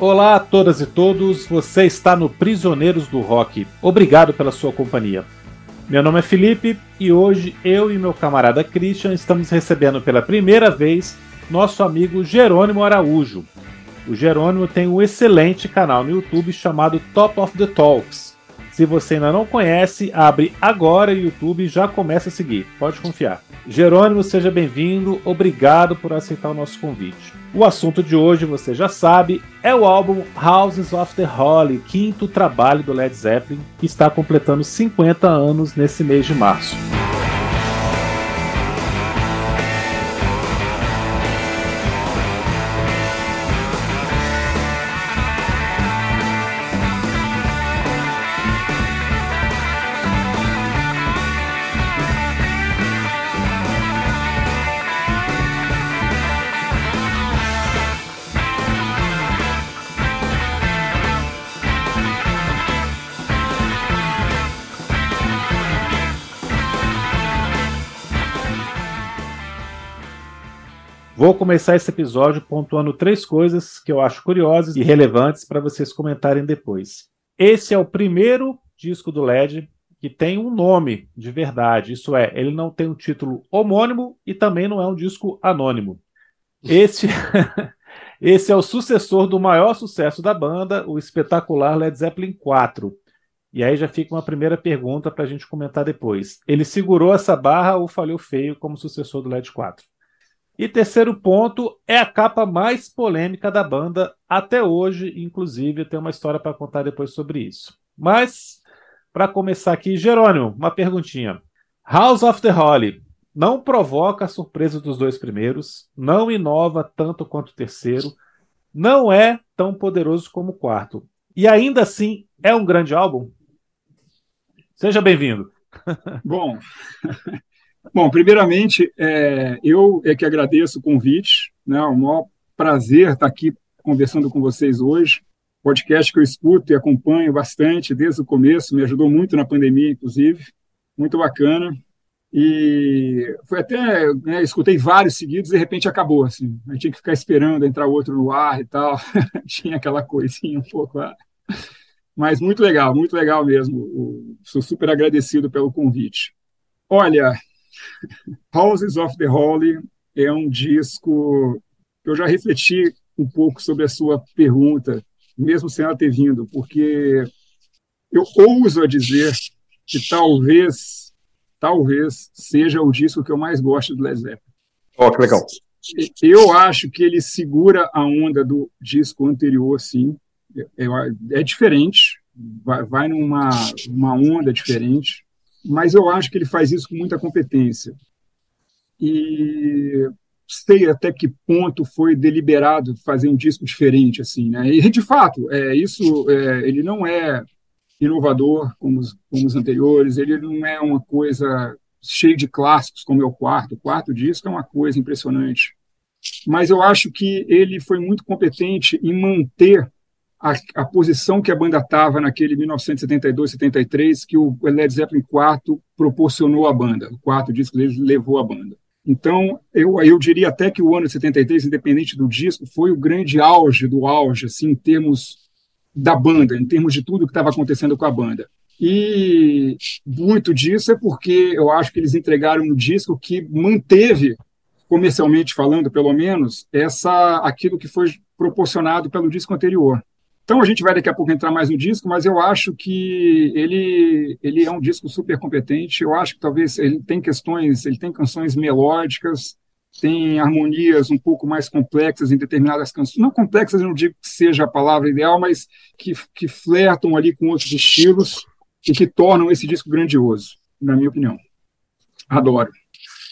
Olá a todas e todos, você está no Prisioneiros do Rock. Obrigado pela sua companhia. Meu nome é Felipe e hoje eu e meu camarada Christian estamos recebendo pela primeira vez nosso amigo Jerônimo Araújo. O Jerônimo tem um excelente canal no YouTube chamado Top of the Talks. Se você ainda não conhece, abre agora o YouTube e já começa a seguir. Pode confiar. Jerônimo, seja bem-vindo. Obrigado por aceitar o nosso convite. O assunto de hoje, você já sabe, é o álbum Houses of the Holy, quinto trabalho do Led Zeppelin, que está completando 50 anos nesse mês de março. Vou começar esse episódio pontuando três coisas que eu acho curiosas e relevantes para vocês comentarem depois. Esse é o primeiro disco do LED que tem um nome de verdade, isso é, ele não tem um título homônimo e também não é um disco anônimo. Esse, esse é o sucessor do maior sucesso da banda, o espetacular Led Zeppelin 4. E aí já fica uma primeira pergunta para a gente comentar depois. Ele segurou essa barra ou falhou feio como sucessor do Led 4? E terceiro ponto é a capa mais polêmica da banda até hoje, inclusive tem uma história para contar depois sobre isso. Mas para começar aqui, Jerônimo, uma perguntinha. House of the Holy não provoca a surpresa dos dois primeiros, não inova tanto quanto o terceiro, não é tão poderoso como o quarto. E ainda assim é um grande álbum? Seja bem-vindo. Bom, Bom, primeiramente, é, eu é que agradeço o convite, né? É um maior prazer estar aqui conversando com vocês hoje. Podcast que eu escuto e acompanho bastante desde o começo, me ajudou muito na pandemia, inclusive. Muito bacana. E foi até, né, escutei vários seguidos e de repente acabou, assim. Eu tinha que ficar esperando entrar outro no ar e tal. tinha aquela coisinha um pouco. Ah. Mas muito legal, muito legal mesmo. sou super agradecido pelo convite. Olha, Houses of the Holy é um disco que eu já refleti um pouco sobre a sua pergunta, mesmo sem ela ter vindo, porque eu ouso a dizer que talvez, talvez seja o disco que eu mais gosto do Led Zeppelin. Oh, que legal. Eu acho que ele segura a onda do disco anterior, sim. É, é diferente, vai, vai numa uma onda diferente mas eu acho que ele faz isso com muita competência. E sei até que ponto foi deliberado fazer um disco diferente assim, né? E de fato, é isso. É, ele não é inovador como os, como os anteriores. Ele não é uma coisa cheia de clássicos como é o quarto. O quarto disco é uma coisa impressionante. Mas eu acho que ele foi muito competente em manter a, a, posição que a banda estava naquele 1972, 73, que o Led Zeppelin IV proporcionou à banda. O quarto disco dele levou a banda. Então, eu, eu diria até que o ano de 73, independente do disco, foi o grande auge do auge, assim, em termos da banda, em termos de tudo que estava acontecendo com a banda. E muito disso é porque eu acho que eles entregaram um disco que manteve, comercialmente falando, pelo menos, essa aquilo que foi proporcionado pelo disco anterior. Então a gente vai daqui a pouco entrar mais no disco, mas eu acho que ele ele é um disco super competente. Eu acho que talvez ele tem questões, ele tem canções melódicas, tem harmonias um pouco mais complexas em determinadas canções. Não complexas, eu não digo que seja a palavra ideal, mas que, que flertam ali com outros estilos e que tornam esse disco grandioso, na minha opinião. Adoro.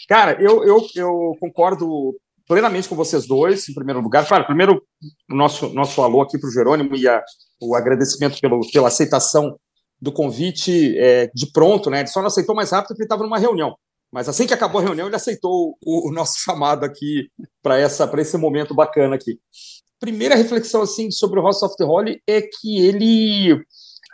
Cara, eu, eu, eu concordo plenamente com vocês dois, em primeiro lugar. Claro, primeiro, o nosso, nosso alô aqui para o Jerônimo e a, o agradecimento pelo, pela aceitação do convite é, de pronto, né? Ele só não aceitou mais rápido porque ele estava numa reunião. Mas assim que acabou a reunião, ele aceitou o, o nosso chamado aqui para esse momento bacana aqui. Primeira reflexão assim sobre o House of the Holy é que ele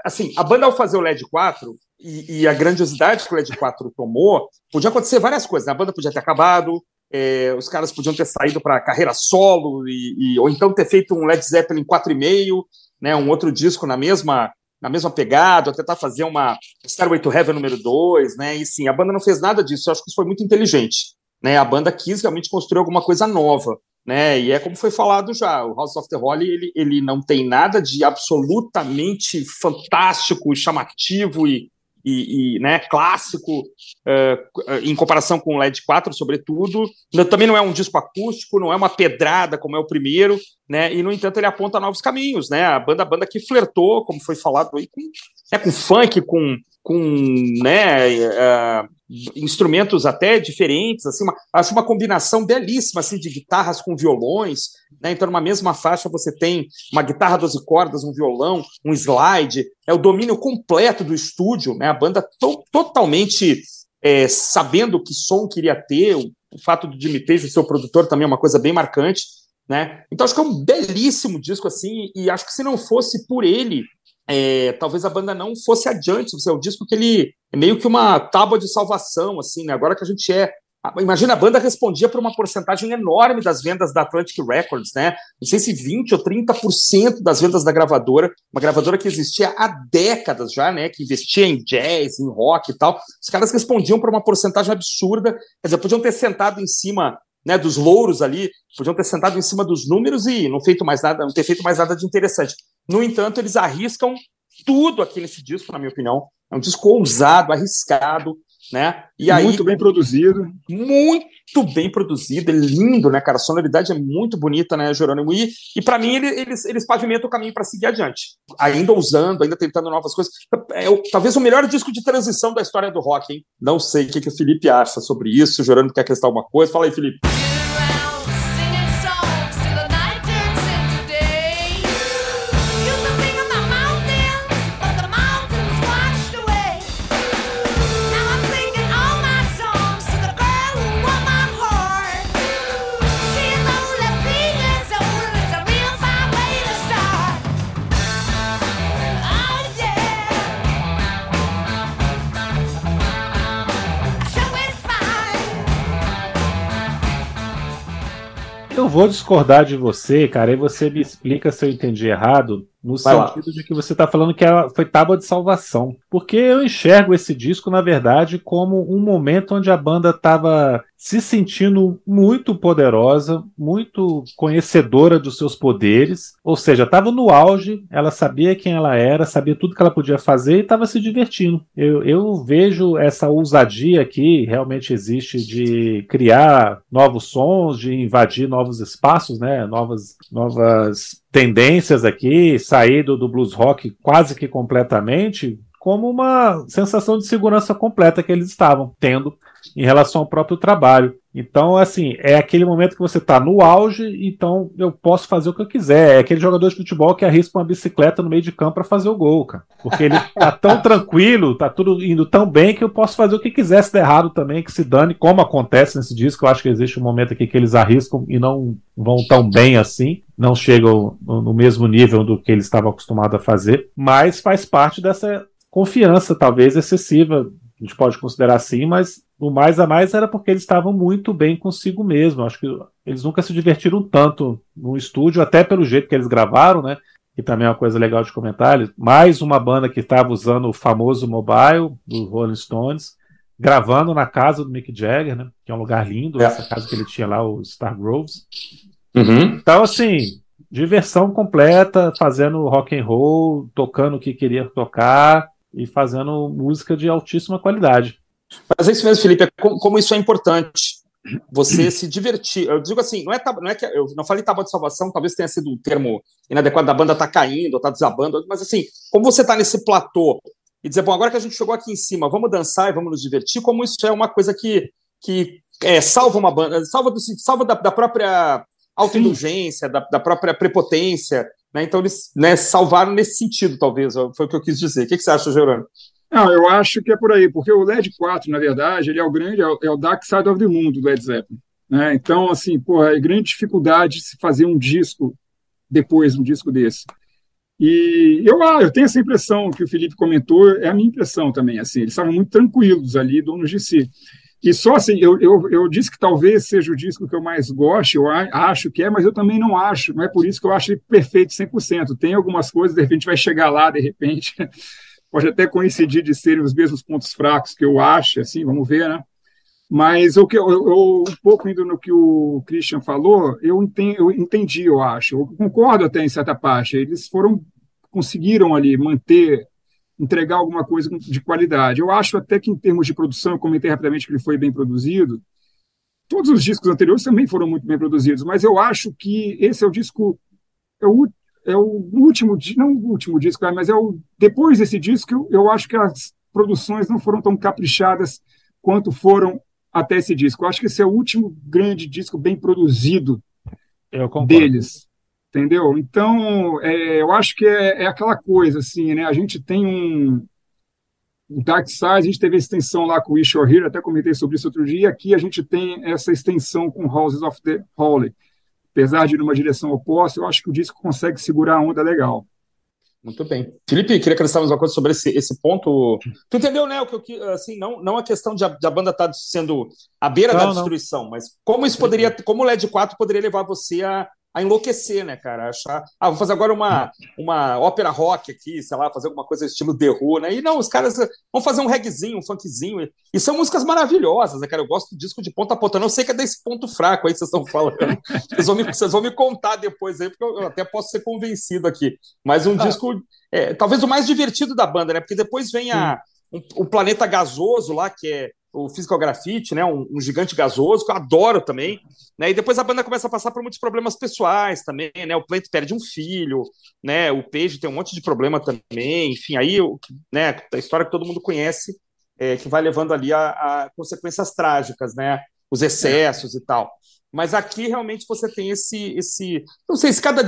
assim, a banda ao fazer o LED 4 e, e a grandiosidade que o LED 4 tomou, podia acontecer várias coisas. Né? A banda podia ter acabado, é, os caras podiam ter saído para carreira solo, e, e, ou então ter feito um Led Zeppelin 4,5, né, um outro disco na mesma na mesma pegada, ou tentar fazer uma Starway to Heaven número 2, né? E sim, a banda não fez nada disso, eu acho que isso foi muito inteligente. Né? A banda quis realmente construir alguma coisa nova. Né? E é como foi falado já, o House of the Holy ele, ele não tem nada de absolutamente fantástico chamativo e, e, e né, clássico uh, em comparação com o LED 4, sobretudo. Também não é um disco acústico, não é uma pedrada como é o primeiro, né? E no entanto ele aponta novos caminhos, né? A banda, a banda que flertou, como foi falado aí, com, né, com funk, com com né, uh, instrumentos até diferentes, assim, uma, acho uma combinação belíssima assim, de guitarras com violões. Né? Então, numa mesma faixa, você tem uma guitarra 12 cordas, um violão, um slide. É o domínio completo do estúdio, né? a banda to totalmente é, sabendo que som queria ter. O, o fato do ser o produtor também é uma coisa bem marcante. Né? Então, acho que é um belíssimo disco, assim, e acho que se não fosse por ele, é, talvez a banda não fosse adiante. É o disco que ele é meio que uma tábua de salvação, assim, né? Agora que a gente é. Imagina, a banda respondia por uma porcentagem enorme das vendas da Atlantic Records, né? Não sei se 20 ou 30% das vendas da gravadora, uma gravadora que existia há décadas já, né? Que investia em jazz, em rock e tal. Os caras respondiam por uma porcentagem absurda, quer dizer, podiam ter sentado em cima né, dos louros ali, podiam ter sentado em cima dos números e não feito mais nada, não ter feito mais nada de interessante. No entanto, eles arriscam tudo aqui nesse disco, na minha opinião. É um disco ousado, arriscado, né? E aí, muito bem produzido. Muito bem produzido, é lindo, né, cara? A sonoridade é muito bonita, né, Jerônimo? E, e para mim, ele, eles, eles pavimentam o caminho para seguir adiante. Ainda usando, ainda tentando novas coisas. É o, talvez o melhor disco de transição da história do rock, hein? Não sei o que, que o Felipe acha sobre isso. O Jerônimo quer acrescentar alguma coisa? Fala aí, Felipe. Vou discordar de você, cara, e você me explica se eu entendi errado, no Vai sentido lá. de que você está falando que ela foi tábua de salvação. Porque eu enxergo esse disco, na verdade, como um momento onde a banda estava se sentindo muito poderosa, muito conhecedora dos seus poderes, ou seja, estava no auge, ela sabia quem ela era, sabia tudo que ela podia fazer e estava se divertindo. Eu, eu vejo essa ousadia que realmente existe de criar novos sons, de invadir novos espaços, né, novas, novas tendências aqui, sair do, do blues rock quase que completamente, como uma sensação de segurança completa que eles estavam tendo em relação ao próprio trabalho. Então, assim, é aquele momento que você está no auge, então eu posso fazer o que eu quiser. É aquele jogador de futebol que arrisca uma bicicleta no meio de campo para fazer o gol, cara. Porque ele tá tão tranquilo, tá tudo indo tão bem que eu posso fazer o que quiser se der errado também, que se dane, como acontece nesse disco. Eu acho que existe um momento aqui que eles arriscam e não vão tão bem assim, não chegam no mesmo nível do que eles estavam acostumados a fazer, mas faz parte dessa confiança, talvez excessiva, a gente pode considerar assim, mas o mais a mais era porque eles estavam muito bem consigo mesmo. Acho que eles nunca se divertiram tanto no estúdio, até pelo jeito que eles gravaram, né? Que também é uma coisa legal de comentar. Mais uma banda que estava usando o famoso mobile do Rolling Stones, gravando na casa do Mick Jagger, né? Que é um lugar lindo, é. essa casa que ele tinha lá, o Star Groves. Uhum. Então, assim, diversão completa, fazendo rock and roll, tocando o que queria tocar e fazendo música de altíssima qualidade. Mas é isso mesmo, Felipe, é como, como isso é importante. Você se divertir. Eu digo assim, não é, não é que eu não falei tábua de salvação, talvez tenha sido um termo inadequado da banda tá caindo, tá desabando, mas assim, como você tá nesse platô e dizer, bom, agora que a gente chegou aqui em cima, vamos dançar e vamos nos divertir, como isso é uma coisa que, que é, salva uma banda, salva, do, salva da, da própria autoindulgência, da, da própria prepotência, né? Então eles né, salvaram nesse sentido, talvez, foi o que eu quis dizer. O que, que você acha, Gerando? Não, eu acho que é por aí, porque o LED 4, na verdade, ele é o grande, é o, é o Dark Side of the Moon do Led Zeppelin. Né? Então, assim, porra, é grande dificuldade de se fazer um disco depois, um disco desse. E eu, ah, eu tenho essa impressão que o Felipe comentou, é a minha impressão também, assim, eles estavam muito tranquilos ali, donos de si. E só assim, eu, eu, eu disse que talvez seja o disco que eu mais gosto, eu acho que é, mas eu também não acho, não é por isso que eu acho ele perfeito 100%. Tem algumas coisas, de repente vai chegar lá, de repente, pode até coincidir de serem os mesmos pontos fracos que eu acho, assim, vamos ver, né? Mas o que eu, eu, um pouco indo no que o Christian falou, eu entendi, eu entendi, eu acho. Eu concordo até em certa parte. Eles foram conseguiram ali manter entregar alguma coisa de qualidade. Eu acho até que, em termos de produção, eu comentei rapidamente que ele foi bem produzido. Todos os discos anteriores também foram muito bem produzidos, mas eu acho que esse é o disco. É o, é o último, não o último disco, mas é o. Depois desse disco, eu, eu acho que as produções não foram tão caprichadas quanto foram até esse disco. Eu acho que esse é o último grande disco bem produzido deles entendeu? Então, é, eu acho que é, é, aquela coisa, assim, né? A gente tem um, um Dark Side, a gente teve a extensão lá com o Wish Here, até comentei sobre isso outro dia, e aqui a gente tem essa extensão com Houses of the Holy. Apesar de ir numa direção oposta, eu acho que o disco consegue segurar a onda legal. Muito bem. Felipe, queria acrescentar mais uma coisa sobre esse, esse ponto. Tu entendeu, né? O que, assim, não, não a questão de a, de a banda estar tá sendo à beira não, da destruição, não. mas como isso poderia, como o LED 4 poderia levar você a, a enlouquecer, né, cara? Achar, ah, vou fazer agora uma, uma ópera rock aqui, sei lá, fazer alguma coisa estilo The Who, né? E não, os caras vão fazer um reggaezinho, um funkzinho, e são músicas maravilhosas, né, cara? Eu gosto do disco de ponta a ponta, não sei que é desse ponto fraco aí que vocês estão falando. Vocês vão me, vocês vão me contar depois aí, porque eu até posso ser convencido aqui. Mas um ah. disco, é, talvez o mais divertido da banda, né? Porque depois vem a, um, o Planeta Gasoso lá, que é o Physical Graffiti, né, um, um, gigante gasoso, que eu adoro também, né, e depois a banda começa a passar por muitos problemas pessoais também, né, o Plant perde um filho, né, o Page tem um monte de problema também, enfim, aí, né, a história que todo mundo conhece, é, que vai levando ali a, a, consequências trágicas, né, os excessos e tal. Mas aqui realmente você tem esse, esse, não sei, se cada,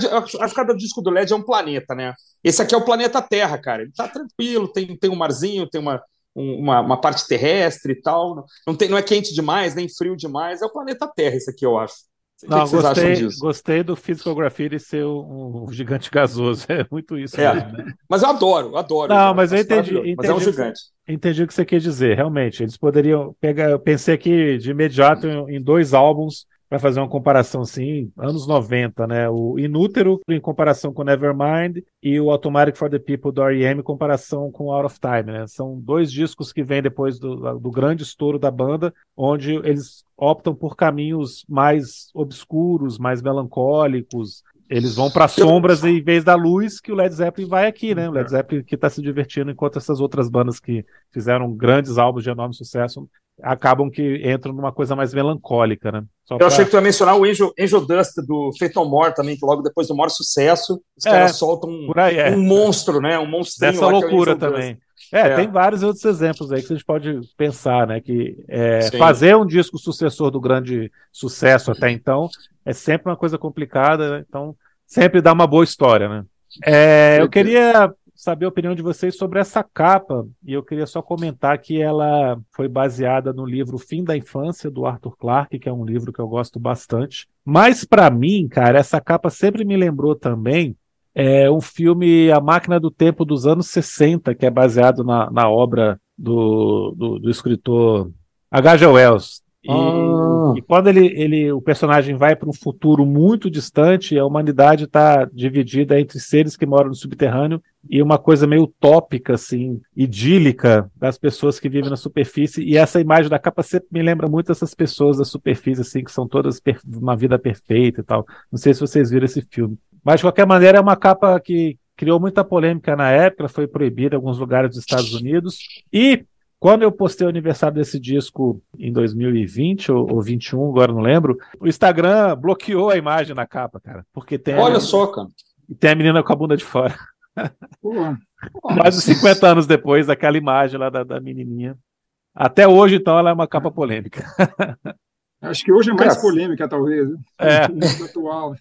cada disco do LED é um planeta, né? Esse aqui é o planeta Terra, cara. Ele tá tranquilo, tem, tem um marzinho, tem uma, uma, uma, parte terrestre e tal. Não, tem, não é quente demais, nem frio demais. É o planeta Terra, isso aqui, eu acho. O não, que gostei, gostei do Physical Graffiti ser um, um, gigante gasoso. É muito isso. É, mesmo, né? Mas eu adoro, eu adoro. Não, mas eu entendi, entendi. Mas é um gigante. Entendi o que você quer dizer, realmente. Eles poderiam pegar. Eu pensei aqui de imediato em, em dois álbuns para fazer uma comparação assim, anos 90, né? O Inútero em comparação com Nevermind e o Automatic for the People do R.E.M. em comparação com Out of Time, né? São dois discos que vêm depois do, do grande estouro da banda, onde eles optam por caminhos mais obscuros, mais melancólicos, eles vão para sombras em vez da luz que o Led Zeppelin vai aqui, né? O Led Zeppelin que está se divertindo enquanto essas outras bandas que fizeram grandes álbuns de enorme sucesso acabam que entram numa coisa mais melancólica, né? Só Eu pra... achei que tu ia mencionar o Angel, Angel Dust do Phantom More também, que logo depois do maior sucesso, os é, caras soltam um, é. um monstro, né? Um monstrinho. Dessa loucura é também. É, é, tem vários outros exemplos aí que a gente pode pensar, né? Que é, fazer um disco sucessor do grande sucesso até então é sempre uma coisa complicada, né? então sempre dá uma boa história, né? É, eu queria saber a opinião de vocês sobre essa capa. E eu queria só comentar que ela foi baseada no livro Fim da Infância, do Arthur Clarke, que é um livro que eu gosto bastante. Mas, para mim, cara, essa capa sempre me lembrou também é, um filme A Máquina do Tempo dos anos 60, que é baseado na, na obra do, do, do escritor H.G. Wells. E, ah. e, quando ele, ele, o personagem vai para um futuro muito distante, a humanidade está dividida entre seres que moram no subterrâneo e uma coisa meio utópica, assim, idílica das pessoas que vivem na superfície. E essa imagem da capa sempre me lembra muito essas pessoas da superfície, assim, que são todas uma vida perfeita e tal. Não sei se vocês viram esse filme. Mas, de qualquer maneira, é uma capa que criou muita polêmica na época, foi proibida em alguns lugares dos Estados Unidos. E quando eu postei o aniversário desse disco em 2020 ou, ou 21, agora não lembro, o Instagram bloqueou a imagem na capa, cara. Porque tem. Olha a, só, cara. Tem a menina com a bunda de fora. Mais de 50 anos depois daquela imagem lá da, da menininha. Até hoje, então, ela é uma capa polêmica. Acho que hoje é mais polêmica, talvez. Né? É. Atual.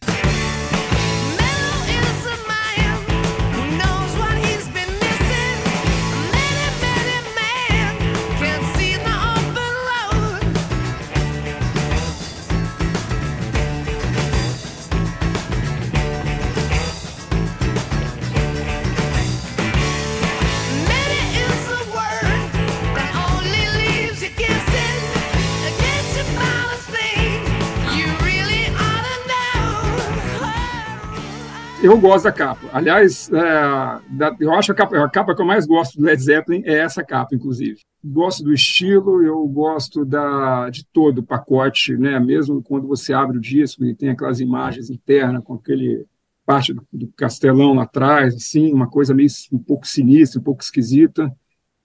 Eu gosto da capa. Aliás, é, da, eu acho a capa, a capa que eu mais gosto do Led Zeppelin é essa capa, inclusive. Gosto do estilo, eu gosto da, de todo o pacote, né? Mesmo quando você abre o disco e tem aquelas imagens internas com aquele parte do, do castelão lá atrás, assim, uma coisa meio um pouco sinistra, um pouco esquisita.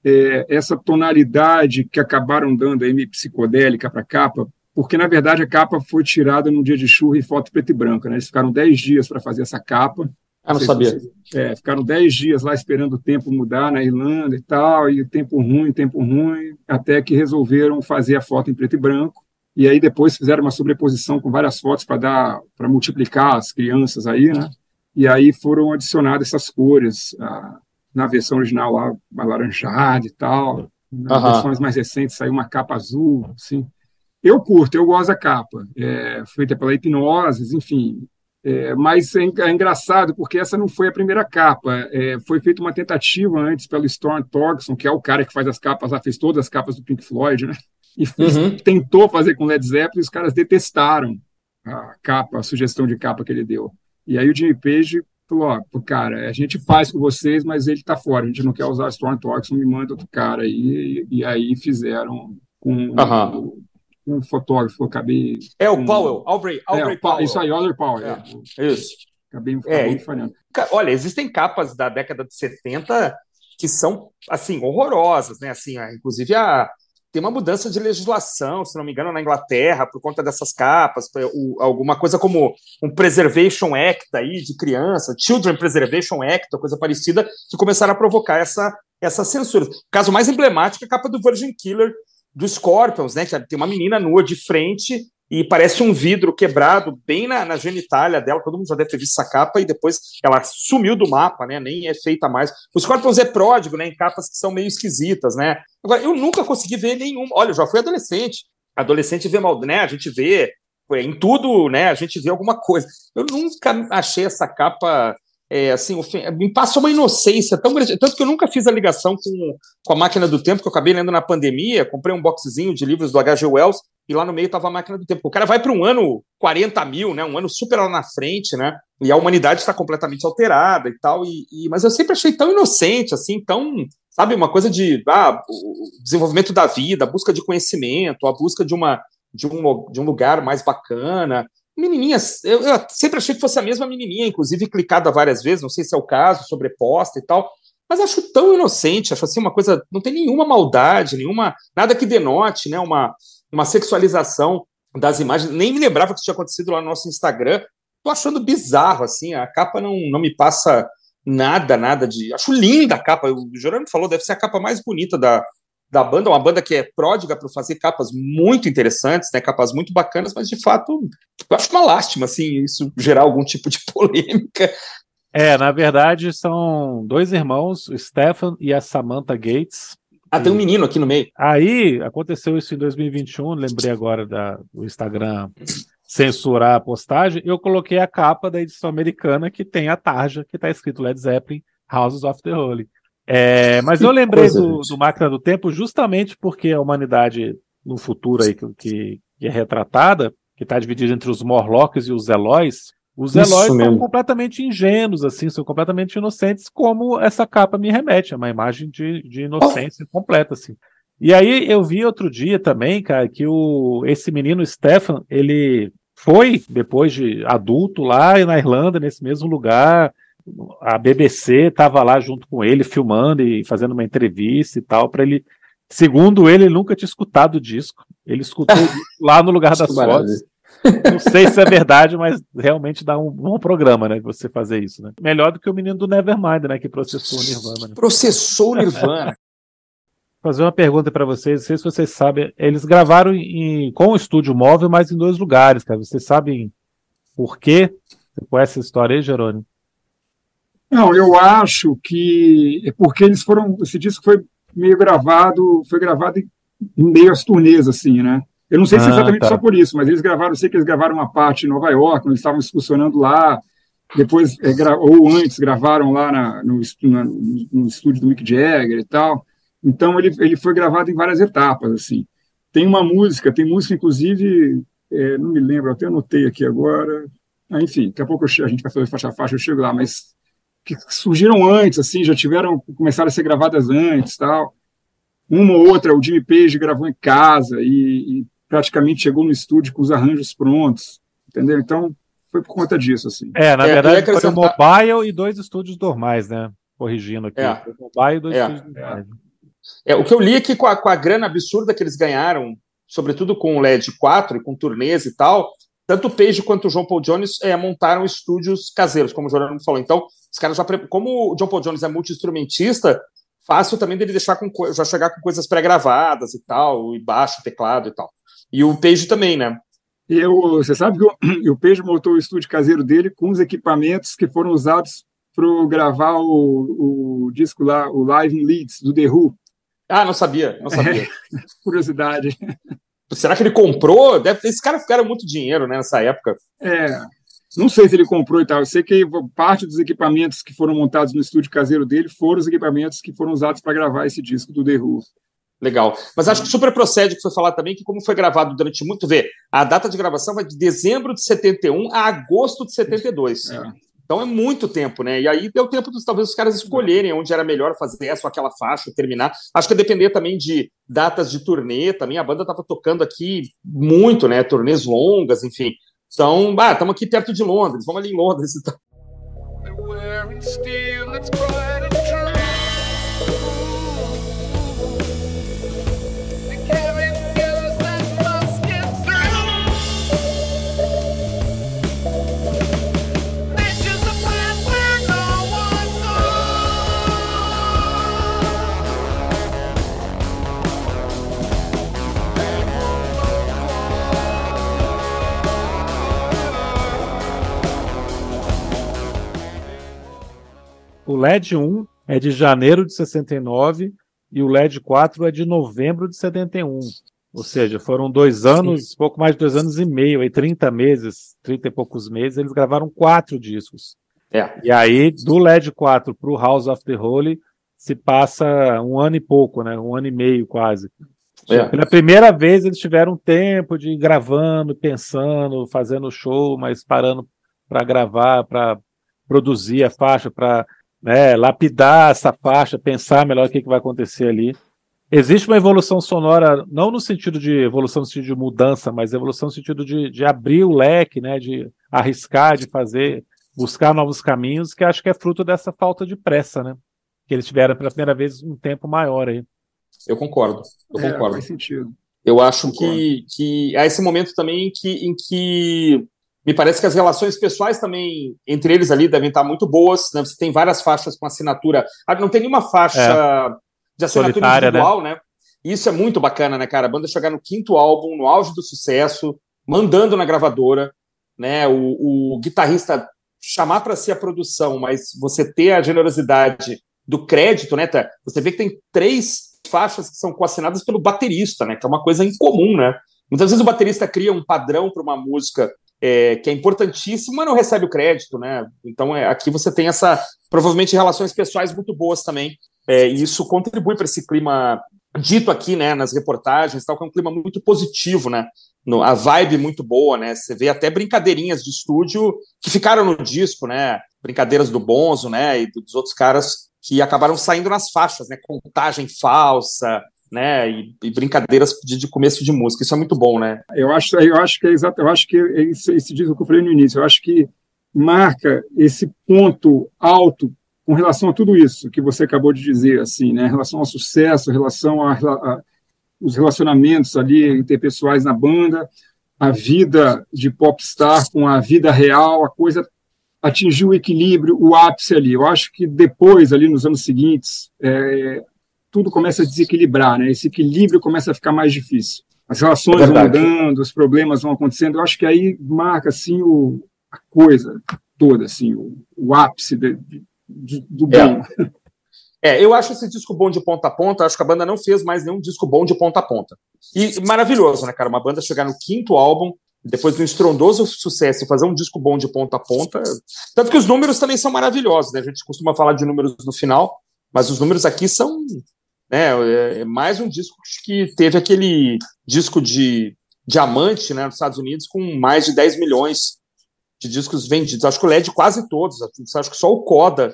É, essa tonalidade que acabaram dando aí psicodélica para a capa, porque na verdade a capa foi tirada num dia de chuva e foto preto e branco. Né? Eles ficaram 10 dias para fazer essa capa. Ah, não sabia. Vocês, é, ficaram 10 dias lá esperando o tempo mudar na Irlanda e tal, e tempo ruim, tempo ruim, até que resolveram fazer a foto em preto e branco. E aí depois fizeram uma sobreposição com várias fotos para dar para multiplicar as crianças aí, né? E aí foram adicionadas essas cores. A, na versão original lá, alaranjada e tal. Nas uhum. versões mais recentes saiu uma capa azul, assim. Eu curto, eu gosto da capa, é, feita pela Hipnose, enfim. É, mas é, é, engraçado porque essa não foi a primeira capa. É, foi feita uma tentativa antes pelo Storm Torgerson, que é o cara que faz as capas lá, fez todas as capas do Pink Floyd, né? E fez, uhum. tentou fazer com Led Zeppelin e os caras detestaram a capa, a sugestão de capa que ele deu. E aí o Jimmy Page falou, ó, cara, a gente faz com vocês, mas ele tá fora, a gente não quer usar Storm Torgerson, me manda outro cara aí. E, e aí fizeram com uhum um fotógrafo, acabei. É o Powell, Aubrey, Aubrey é, Powell. Isso aí, Aubrey Powell. É, é. Isso. Acabei, acabei é, falhando. Olha, existem capas da década de 70 que são, assim, horrorosas, né? Assim, inclusive a, tem uma mudança de legislação, se não me engano, na Inglaterra, por conta dessas capas, o, alguma coisa como um Preservation Act aí de criança, Children Preservation Act, coisa parecida, que começaram a provocar essa, essa censura. O caso mais emblemático é a capa do Virgin Killer, do Scorpions, né? Que tem uma menina nua de frente e parece um vidro quebrado bem na, na, genitália dela. Todo mundo já deve ter visto essa capa e depois ela sumiu do mapa, né? Nem é feita mais. O Scorpions é pródigo, né? Em capas que são meio esquisitas, né? Agora, eu nunca consegui ver nenhum. Olha, eu já fui adolescente. Adolescente vê mal, né? A gente vê em tudo, né? A gente vê alguma coisa. Eu nunca achei essa capa é, assim, me passa uma inocência tão grande, tanto que eu nunca fiz a ligação com, com a máquina do tempo, que eu acabei lendo na pandemia, comprei um boxezinho de livros do H.G. Wells, e lá no meio estava a máquina do tempo. O cara vai para um ano 40 mil, né, um ano super lá na frente, né, e a humanidade está completamente alterada e tal, e, e, mas eu sempre achei tão inocente, assim, tão, sabe, uma coisa de ah, o desenvolvimento da vida, a busca de conhecimento, a busca de uma de um, de um lugar mais bacana, menininha, eu, eu, sempre achei que fosse a mesma menininha, inclusive clicada várias vezes, não sei se é o caso, sobreposta e tal, mas acho tão inocente, acho assim uma coisa, não tem nenhuma maldade, nenhuma, nada que denote, né, uma, uma sexualização das imagens, nem me lembrava que isso tinha acontecido lá no nosso Instagram, tô achando bizarro, assim, a capa não, não me passa nada, nada de, acho linda a capa, o Jerônimo falou, deve ser a capa mais bonita da, da banda, uma banda que é pródiga para fazer capas muito interessantes, né, capas muito bacanas, mas de fato, eu acho uma lástima, assim, isso gerar algum tipo de polêmica. É, na verdade, são dois irmãos, o Stefan e a Samantha Gates. Ah, tem um menino aqui no meio. Aí, aconteceu isso em 2021, lembrei agora da, do Instagram censurar a postagem, eu coloquei a capa da edição americana que tem a tarja que está escrito Led Zeppelin, Houses of the Holy. É, mas eu lembrei do, do Máquina do Tempo justamente porque a humanidade no futuro aí que, que é retratada, que está dividida entre os Morlocks e os Eloys, os Eloys são completamente ingênuos, assim, são completamente inocentes, como essa capa me remete, é uma imagem de, de inocência oh. completa, assim. E aí eu vi outro dia também, cara, que o, esse menino Stefan, ele foi, depois de adulto, lá na Irlanda, nesse mesmo lugar, a BBC estava lá junto com ele, filmando e fazendo uma entrevista e tal, para ele. Segundo ele, ele nunca tinha escutado o disco. Ele escutou lá no lugar das fotos. Não sei se é verdade, mas realmente dá um bom programa, né? Você fazer isso, né? Melhor do que o menino do Nevermind, né? Que processou o Nirvana. Né? Processou o Nirvana. fazer uma pergunta para vocês, não sei se vocês sabem, eles gravaram em, com o estúdio móvel, mas em dois lugares, cara. Vocês sabem por quê? Você conhece essa história aí, Jerônimo? Não, eu acho que é porque eles foram. Esse disco foi meio gravado, foi gravado em meio às turnês, assim, né? Eu não sei ah, se exatamente tá. só por isso, mas eles gravaram, eu sei que eles gravaram uma parte em Nova York, eles estavam excursionando lá, depois, é, ou antes, gravaram lá na, no, na, no, estúdio do Mick Jagger e tal. Então, ele, ele foi gravado em várias etapas, assim. Tem uma música, tem música, inclusive, é, não me lembro, até anotei aqui agora, enfim, daqui a pouco a gente vai fazer faixa a faixa, eu chego lá, mas que surgiram antes, assim, já tiveram, começaram a ser gravadas antes, tal. Uma ou outra, o Jimmy Page gravou em casa e, e praticamente chegou no estúdio com os arranjos prontos, entendeu? Então, foi por conta disso, assim. É, na é, verdade, foi o mobile e dois estúdios normais, né? Corrigindo aqui. É. O mobile e dois é. estúdios normais. É, o que eu li é que com a, com a grana absurda que eles ganharam, sobretudo com o LED 4 e com turnês e tal, tanto o Page quanto o João Paul Jones é, montaram estúdios caseiros, como o Jornal falou. Então, os caras já. Como o John Paul Jones é multi-instrumentista, fácil também dele deixar com já chegar com coisas pré-gravadas e tal, e baixo, teclado e tal. E o Page também, né? Eu, você sabe que o, o Page montou o estúdio caseiro dele com os equipamentos que foram usados para gravar o, o, disco lá, o Live in Leeds, do The Who. Ah, não sabia, não sabia. É, curiosidade. Será que ele comprou? Deve, esse cara ficaram muito dinheiro né, nessa época. É, não sei se ele comprou e tal. Eu sei que parte dos equipamentos que foram montados no estúdio caseiro dele foram os equipamentos que foram usados para gravar esse disco do The Who. Legal. Mas acho que super procede que foi falar também que, como foi gravado durante muito, vê, a data de gravação vai de dezembro de 71 a agosto de 72. É. Então é muito tempo, né? E aí deu tempo dos talvez os caras escolherem onde era melhor fazer essa ou aquela faixa, terminar. Acho que ia depender também de datas de turnê também. A banda estava tocando aqui muito, né? Turnês longas, enfim. Então, ah, estamos aqui perto de Londres, vamos ali em Londres e tal. O LED 1 é de janeiro de 69 e o LED 4 é de novembro de 71. Ou seja, foram dois anos, Sim. pouco mais de dois anos e meio, aí 30 meses, 30 e poucos meses, eles gravaram quatro discos. É. E aí, do LED 4 para o House of the Holy, se passa um ano e pouco, né? Um ano e meio quase. É. Pela primeira vez eles tiveram tempo de ir gravando, pensando, fazendo show, mas parando para gravar, para produzir a faixa, para né, lapidar essa faixa, pensar melhor o que, que vai acontecer ali. Existe uma evolução sonora, não no sentido de evolução no sentido de mudança, mas evolução no sentido de, de abrir o leque, né, de arriscar, de fazer, buscar novos caminhos, que acho que é fruto dessa falta de pressa, né? Que eles tiveram pela primeira vez um tempo maior aí. Eu concordo, eu é, concordo. Faz sentido. Eu acho que, que há esse momento também em que, em que me parece que as relações pessoais também, entre eles ali, devem estar muito boas. Né? Você tem várias faixas com assinatura. Ah, não tem nenhuma faixa é. de assinatura Solitária, individual, né? né? Isso é muito bacana, né, cara? A banda chegar no quinto álbum, no auge do sucesso, mandando na gravadora, né? O, o guitarrista chamar para si a produção, mas você ter a generosidade do crédito, né? Tá? Você vê que tem três faixas que são coassinadas pelo baterista, né? Que é uma coisa incomum, né? Muitas vezes o baterista cria um padrão para uma música é, que é importantíssimo, mas não recebe o crédito, né? Então é, aqui você tem essa provavelmente relações pessoais muito boas também, é, e isso contribui para esse clima dito aqui, né, nas reportagens, tal, que é um clima muito positivo, né? No, a vibe muito boa, né? Você vê até brincadeirinhas de estúdio que ficaram no disco, né? Brincadeiras do Bonzo, né? E dos outros caras que acabaram saindo nas faixas, né? Contagem falsa, né, e, e brincadeiras de, de, começo de música. Isso é muito bom, né? Eu acho, eu acho que é exato, eu acho que é esse, esse disco que eu falei no início, eu acho que marca esse ponto alto com relação a tudo isso que você acabou de dizer, assim, né, em relação ao sucesso, em relação a, a os relacionamentos ali interpessoais na banda, a vida de popstar com a vida real, a coisa atingiu o equilíbrio, o ápice ali. Eu acho que depois, ali nos anos seguintes, é, tudo começa a desequilibrar, né? Esse equilíbrio começa a ficar mais difícil. As relações é vão mudando, os problemas vão acontecendo. Eu acho que aí marca assim o, a coisa toda, assim, o, o ápice de, de, do bom. É. é. eu acho esse disco bom de ponta a ponta. Acho que a banda não fez mais nenhum disco bom de ponta a ponta. E maravilhoso, né, cara? Uma banda chegar no quinto álbum, depois do estrondoso sucesso, fazer um disco bom de ponta a ponta. Tanto que os números também são maravilhosos, né? A gente costuma falar de números no final, mas os números aqui são né? É, mais um disco que teve aquele disco de diamante né, nos Estados Unidos com mais de 10 milhões de discos vendidos. Acho que o LED quase todos. Acho que só o Coda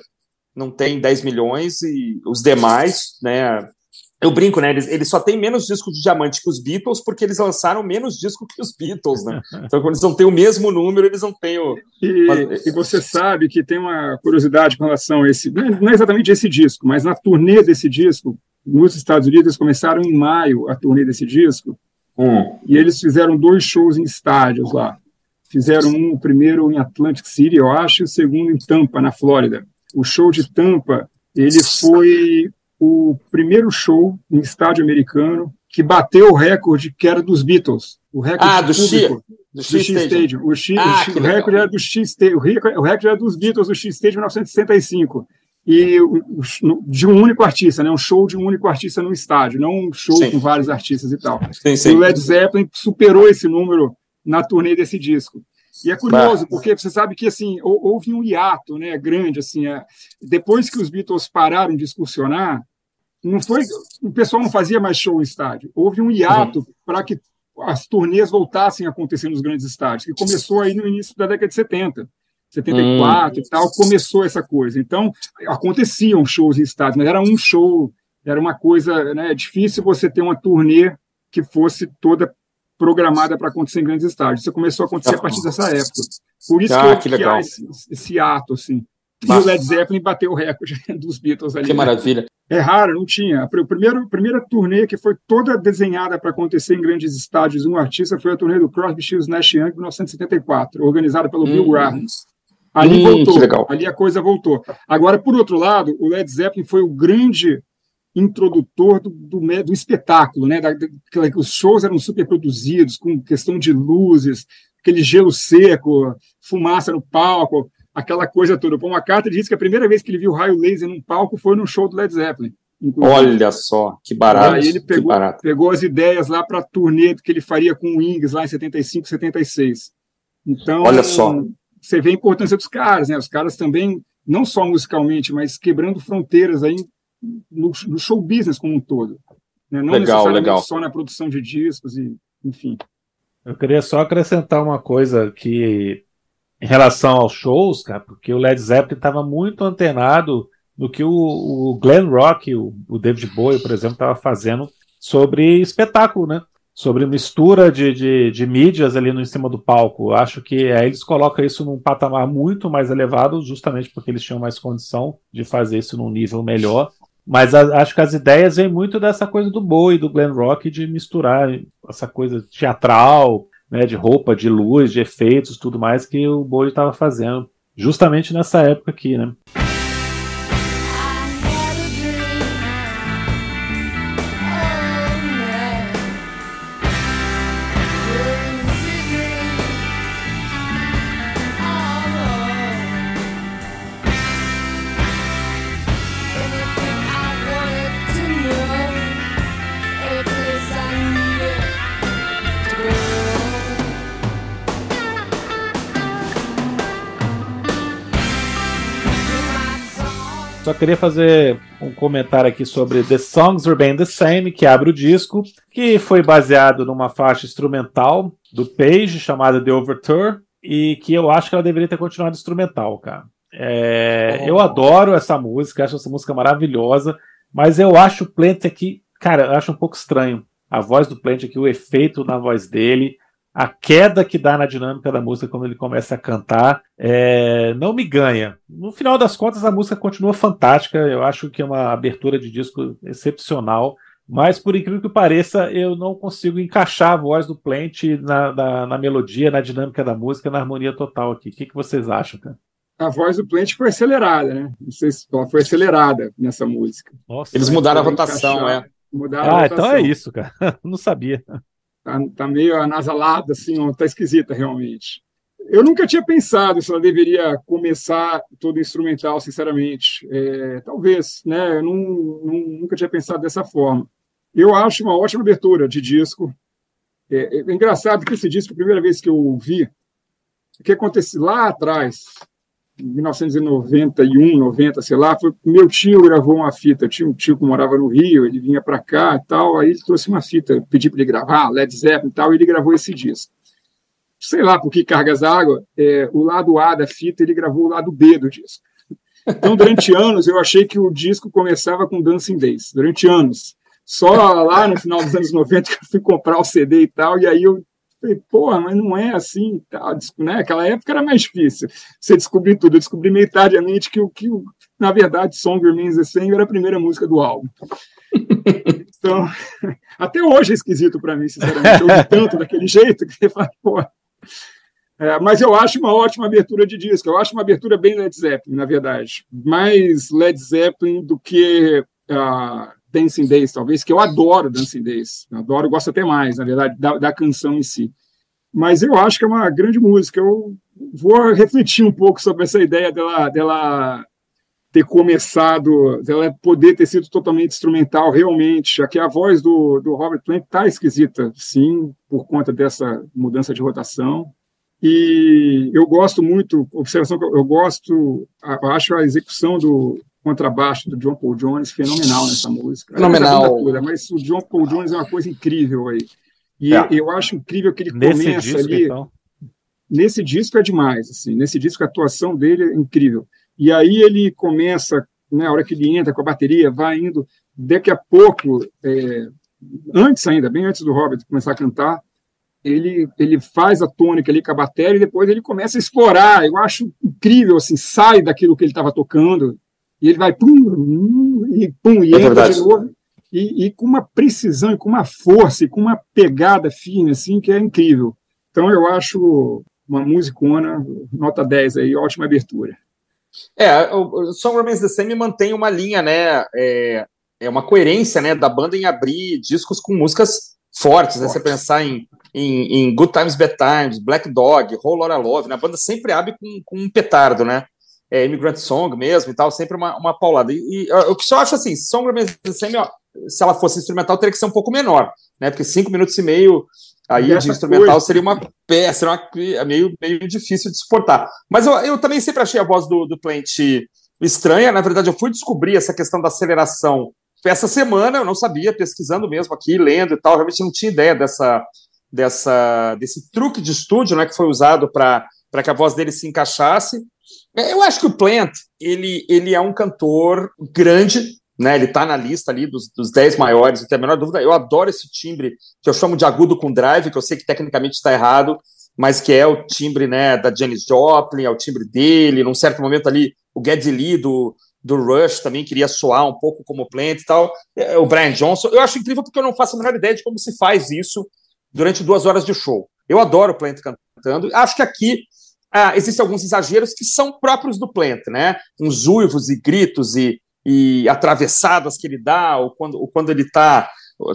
não tem 10 milhões e os demais, né? Eu brinco, né? Eles, eles só têm menos disco de diamante que os Beatles porque eles lançaram menos disco que os Beatles, né? Então, quando eles não têm o mesmo número, eles não têm o. E, e você sabe que tem uma curiosidade com relação a esse. Não é exatamente esse disco, mas na turnê desse disco, nos Estados Unidos, eles começaram em maio a turnê desse disco. Hum. E eles fizeram dois shows em estádios lá. Fizeram um primeiro em Atlantic City, eu acho, e o segundo em Tampa, na Flórida. O show de Tampa, ele foi o primeiro show em estádio americano que bateu o recorde que era dos Beatles. O recorde ah, do X, do X, X Stadium. O, X, ah, o, recorde era do X Stadium. O recorde era dos Beatles do X Stadium em 1965 e de um único artista, né? Um show de um único artista no estádio, não um show sim. com vários artistas e tal. Sim, sim. E o Led Zeppelin superou esse número na turnê desse disco. E é curioso, bah. porque você sabe que assim houve um hiato, né, grande assim, é, depois que os Beatles pararam de excursionar, não foi o pessoal não fazia mais show em estádio. Houve um hiato uhum. para que as turnês voltassem a acontecer nos grandes estádios, que começou aí no início da década de 70. 74 hum. e tal, começou essa coisa. Então, aconteciam shows em estádios, mas era um show, era uma coisa, né, difícil você ter uma turnê que fosse toda programada para acontecer em grandes estádios. Isso começou a acontecer a partir dessa época. Por isso ah, que, que, que há esse, esse, ato, assim. E o Led Zeppelin bateu o recorde dos Beatles ali. Que maravilha. É raro, não tinha. A primeira, primeira turnê que foi toda desenhada para acontecer em grandes estádios um artista foi a turnê do Crosby, Stills, Nash Young, em 1974, organizada pelo hum. Bill Graham. Ali hum, voltou, ali a coisa voltou. Agora, por outro lado, o Led Zeppelin foi o grande introdutor do, do, do espetáculo, né? Da, da, os shows eram super produzidos, com questão de luzes, aquele gelo seco, fumaça no palco, aquela coisa toda. Paul McCartney disse que a primeira vez que ele viu raio laser num palco foi no show do Led Zeppelin. Inclusive. Olha só, que barato. Aí ele pegou, pegou as ideias lá para a turnê que ele faria com o Wings lá em 75, 76. Então, Olha só você vê a importância dos caras, né? Os caras também, não só musicalmente, mas quebrando fronteiras aí no, no show business como um todo. Né? Não legal, necessariamente legal. só na produção de discos e, enfim. Eu queria só acrescentar uma coisa que em relação aos shows, cara, porque o Led Zeppelin estava muito antenado no que o, o Glenn Rock, o, o David Bowie, por exemplo, estava fazendo sobre espetáculo, né? Sobre mistura de, de, de, mídias ali no em cima do palco. Acho que aí eles colocam isso num patamar muito mais elevado, justamente porque eles tinham mais condição de fazer isso num nível melhor. Mas a, acho que as ideias vêm muito dessa coisa do Bowie, do Glen Rock, de misturar essa coisa teatral, né, de roupa, de luz, de efeitos, tudo mais que o Bowie estava fazendo, justamente nessa época aqui, né? Só queria fazer um comentário aqui sobre The Songs Remain the Same, que abre o disco, que foi baseado numa faixa instrumental do Page chamada The Overture, e que eu acho que ela deveria ter continuado instrumental, cara. É, oh. Eu adoro essa música, acho essa música maravilhosa, mas eu acho o Plant aqui, cara, eu acho um pouco estranho. A voz do Plant aqui, o efeito na voz dele, a queda que dá na dinâmica da música quando ele começa a cantar é, não me ganha. No final das contas, a música continua fantástica. Eu acho que é uma abertura de disco excepcional. Mas, por incrível que pareça, eu não consigo encaixar a voz do Plant na, na, na melodia, na dinâmica da música, na harmonia total aqui. O que, que vocês acham, cara? A voz do Plant foi acelerada, né? Não sei se ela foi acelerada nessa música. Nossa, Eles mudaram a rotação, é. Mudaram ah, a rotação. então é isso, cara. não sabia tá, tá meio anasalada, assim, tá esquisita realmente. Eu nunca tinha pensado se ela deveria começar todo instrumental, sinceramente. É, talvez, né? Eu não, não, nunca tinha pensado dessa forma. Eu acho uma ótima abertura de disco. É, é engraçado que esse disco, a primeira vez que eu ouvi, o que aconteceu lá atrás, 1991, 90, sei lá, foi, meu tio gravou uma fita. Tinha um tio que morava no Rio, ele vinha para cá e tal. Aí ele trouxe uma fita, pedi para ele gravar, Led Zeppelin e tal, e ele gravou esse disco. sei lá por que cargas água, é, o lado A da fita ele gravou o lado B do disco. Então, durante anos, eu achei que o disco começava com Dancing Days, durante anos. Só lá no final dos anos 90 que eu fui comprar o CD e tal, e aí eu falei, pô, mas não é assim, tal, né? Aquela época era mais difícil você descobrir tudo. Eu descobri meio tardiamente que o que, na verdade, Song Remains the Same era a primeira música do álbum. Então, até hoje é esquisito para mim, sinceramente. Eu tanto daquele jeito que você fala, pô. É, mas eu acho uma ótima abertura de disco. Eu acho uma abertura bem Led Zeppelin, na verdade. Mais Led Zeppelin do que uh, Dancing Days, talvez, que eu adoro Dancing Days. Eu adoro, gosto até mais, na verdade, da, da canção em si. Mas eu acho que é uma grande música. Eu vou refletir um pouco sobre essa ideia dela, dela ter começado, dela poder ter sido totalmente instrumental, realmente. Aqui a voz do, do Robert Plant está esquisita, sim, por conta dessa mudança de rotação. E eu gosto muito, observação que eu gosto, acho a execução do contrabaixo do John Paul Jones fenomenal nessa música. Fenomenal. Toda, mas o John Paul Jones é uma coisa incrível aí. E é. eu acho incrível que ele nesse começa disco, ali. Então. Nesse disco é demais, assim. Nesse disco a atuação dele é incrível. E aí ele começa, né, a hora que ele entra com a bateria, vai indo. Daqui a pouco, é, antes ainda, bem antes do Robert começar a cantar, ele, ele faz a tônica ali com a bateria e depois ele começa a explorar. Eu acho incrível, assim, sai daquilo que ele estava tocando e ele vai pum, e pum, e é entra verdade. de novo. E, e, com uma precisão, e com uma força, e com uma pegada fina, assim, que é incrível. Então eu acho uma musicona, nota 10 aí, ótima abertura. É, o Song Remains the Same mantém uma linha, né, é, é uma coerência, né, da banda em abrir discos com músicas fortes, né, você pensar em, em, em, Good Times, Bad Times, Black Dog, Whole Lotta Love, né, a banda sempre abre com, com um petardo, né, é, Immigrant Song mesmo e tal, sempre uma, uma paulada. E, e o que só acho assim, Song ó, se ela fosse instrumental, teria que ser um pouco menor, né, porque cinco minutos e meio Aí de instrumental coisa. seria uma peça, seria uma, é meio, meio difícil de suportar. Mas eu, eu também sempre achei a voz do, do Plant estranha. Na verdade, eu fui descobrir essa questão da aceleração essa semana, eu não sabia, pesquisando mesmo aqui, lendo e tal, realmente não tinha ideia dessa, dessa, desse truque de estúdio né, que foi usado para que a voz dele se encaixasse. É, eu acho que o Plant, ele, ele é um cantor grande, né? Ele está na lista ali dos, dos 10 maiores, não tem a menor dúvida. Eu adoro esse timbre que eu chamo de agudo com drive, que eu sei que tecnicamente está errado, mas que é o timbre né, da Janis Joplin, é o timbre dele. Num certo momento ali, o Geddy Lee do, do Rush também queria soar um pouco como Plant e tal. É, o Brian Johnson. Eu acho incrível porque eu não faço a menor ideia de como se faz isso durante duas horas de show. Eu adoro o Plant cantando. Acho que aqui ah, existem alguns exageros que são próprios do Plant, né? Uns uivos e gritos e e atravessadas que ele dá, ou quando, ou quando ele está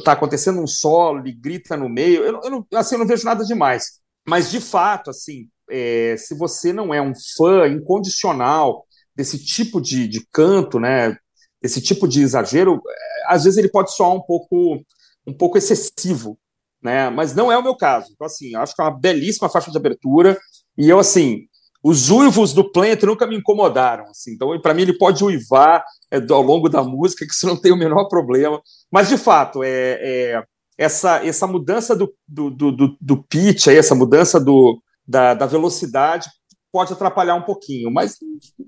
tá acontecendo um solo, ele grita no meio. Eu, eu, não, assim, eu não vejo nada demais. Mas, de fato, assim, é, se você não é um fã incondicional desse tipo de, de canto, né, desse tipo de exagero, é, às vezes ele pode soar um pouco, um pouco excessivo, né? Mas não é o meu caso. Então, assim, acho que é uma belíssima faixa de abertura. E eu, assim, os uivos do Plant nunca me incomodaram. Assim. Então, para mim, ele pode uivar é, ao longo da música, que isso não tem o menor problema. Mas, de fato, é, é essa, essa mudança do, do, do, do pitch, aí, essa mudança do, da, da velocidade, pode atrapalhar um pouquinho, mas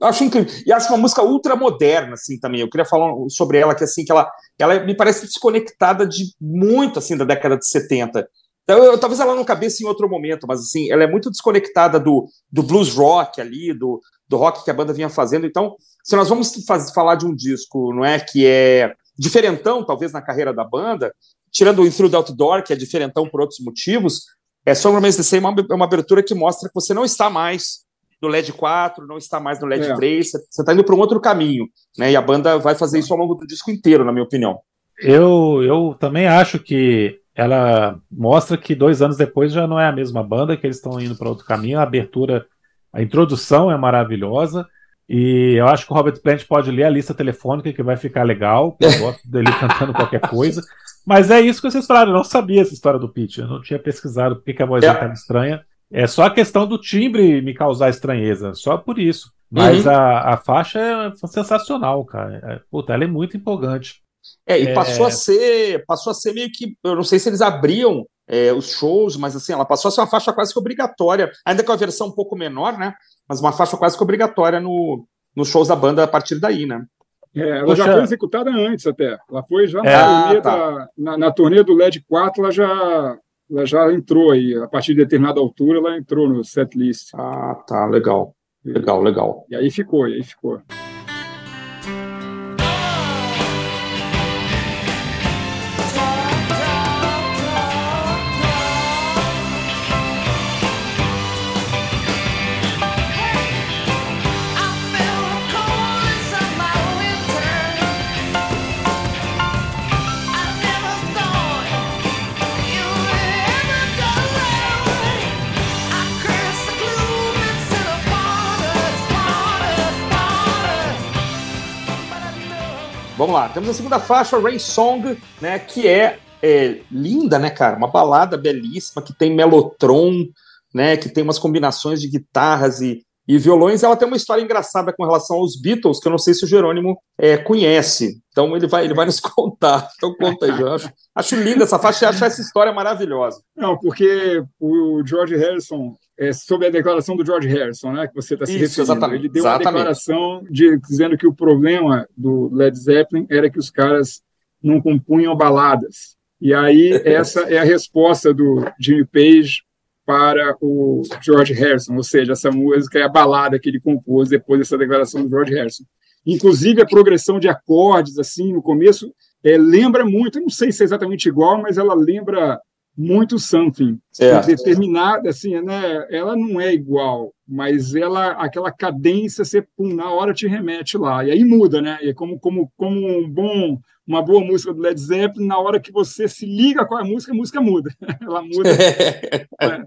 acho incrível. E acho uma música ultra moderna, assim, também. Eu queria falar sobre ela, que assim, que ela, ela me parece desconectada de muito, assim, da década de 70. Então, eu, talvez ela não cabesse em outro momento, mas assim, ela é muito desconectada do, do blues rock ali, do, do rock que a banda vinha fazendo. Então, se nós vamos faz, falar de um disco, não é, que é diferentão, talvez, na carreira da banda, tirando o Through the Outdoor, que é diferentão por outros motivos, é Song Remains the Same é uma abertura que mostra que você não está mais no LED 4, não está mais no LED é. 3, você está indo para um outro caminho, né? E a banda vai fazer isso ao longo do disco inteiro, na minha opinião. Eu, eu também acho que ela mostra que dois anos depois já não é a mesma banda, que eles estão indo para outro caminho. A abertura, a introdução é maravilhosa. E eu acho que o Robert Plant pode ler a lista telefônica, que vai ficar legal. Eu gosto dele cantando qualquer coisa. Mas é isso que vocês falaram. Eu não sabia essa história do Pitch. Eu não tinha pesquisado porque a voz dele estava estranha. É só a questão do timbre me causar estranheza. Só por isso. Mas uhum. a, a faixa é sensacional, cara. É, puta, ela é muito empolgante. É, e passou é... a ser, passou a ser meio que, eu não sei se eles abriam é, os shows, mas assim, ela passou a ser uma faixa quase que obrigatória, ainda com a versão um pouco menor, né? Mas uma faixa quase que obrigatória no, nos shows da banda a partir daí, né? É, ela Poxa. já foi executada antes até. Ela foi já é, na, turnê tá. da, na, na, turnê do LED 4, ela já, ela já entrou aí. A partir de determinada altura, ela entrou no setlist. Ah, tá, legal. Legal, legal. E aí ficou, e aí ficou. Vamos lá, temos a segunda faixa, Rain Song, né, que é, é, linda, né, cara? Uma balada belíssima, que tem melotron, né, que tem umas combinações de guitarras e, e violões. Ela tem uma história engraçada com relação aos Beatles, que eu não sei se o Jerônimo é, conhece. Então ele vai, ele vai nos contar. Então conta aí, Acho, acho linda essa faixa e acho essa história maravilhosa. Não, porque o George Harrison é, sobre a declaração do George Harrison, né, que você está se Isso, referindo. Exatamente, Ele deu exatamente. uma declaração de, dizendo que o problema do Led Zeppelin era que os caras não compunham baladas. E aí essa é a resposta do Jimmy Page para o George Harrison, ou seja, essa música é a balada que ele compôs depois dessa declaração do George Harrison. Inclusive a progressão de acordes assim no começo é, lembra muito, não sei se é exatamente igual, mas ela lembra muito something. É. Determinada, assim, né? Ela não é igual, mas ela, aquela cadência, você, pum, na hora te remete lá. E aí muda, né? E é como, como, como um bom, uma boa música do Led Zeppelin, na hora que você se liga com a música, a música muda. ela muda. é.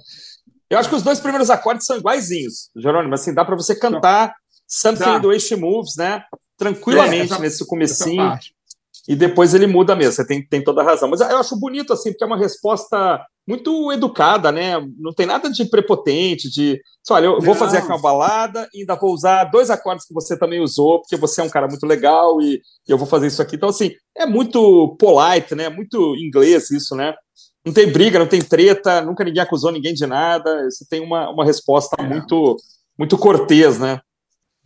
Eu acho que os dois primeiros acordes são iguaizinhos, Jerônimo. Assim, dá para você cantar Something dá. do Way Moves, né? Tranquilamente é, essa, nesse comecinho e depois ele muda mesmo. Você tem, tem toda a razão. Mas eu acho bonito, assim, porque é uma resposta muito educada, né? Não tem nada de prepotente, de. Olha, eu vou fazer aqui uma balada e ainda vou usar dois acordes que você também usou, porque você é um cara muito legal e, e eu vou fazer isso aqui. Então, assim, é muito polite, né? Muito inglês isso, né? Não tem briga, não tem treta, nunca ninguém acusou ninguém de nada. Você tem uma, uma resposta é. muito, muito cortês, né?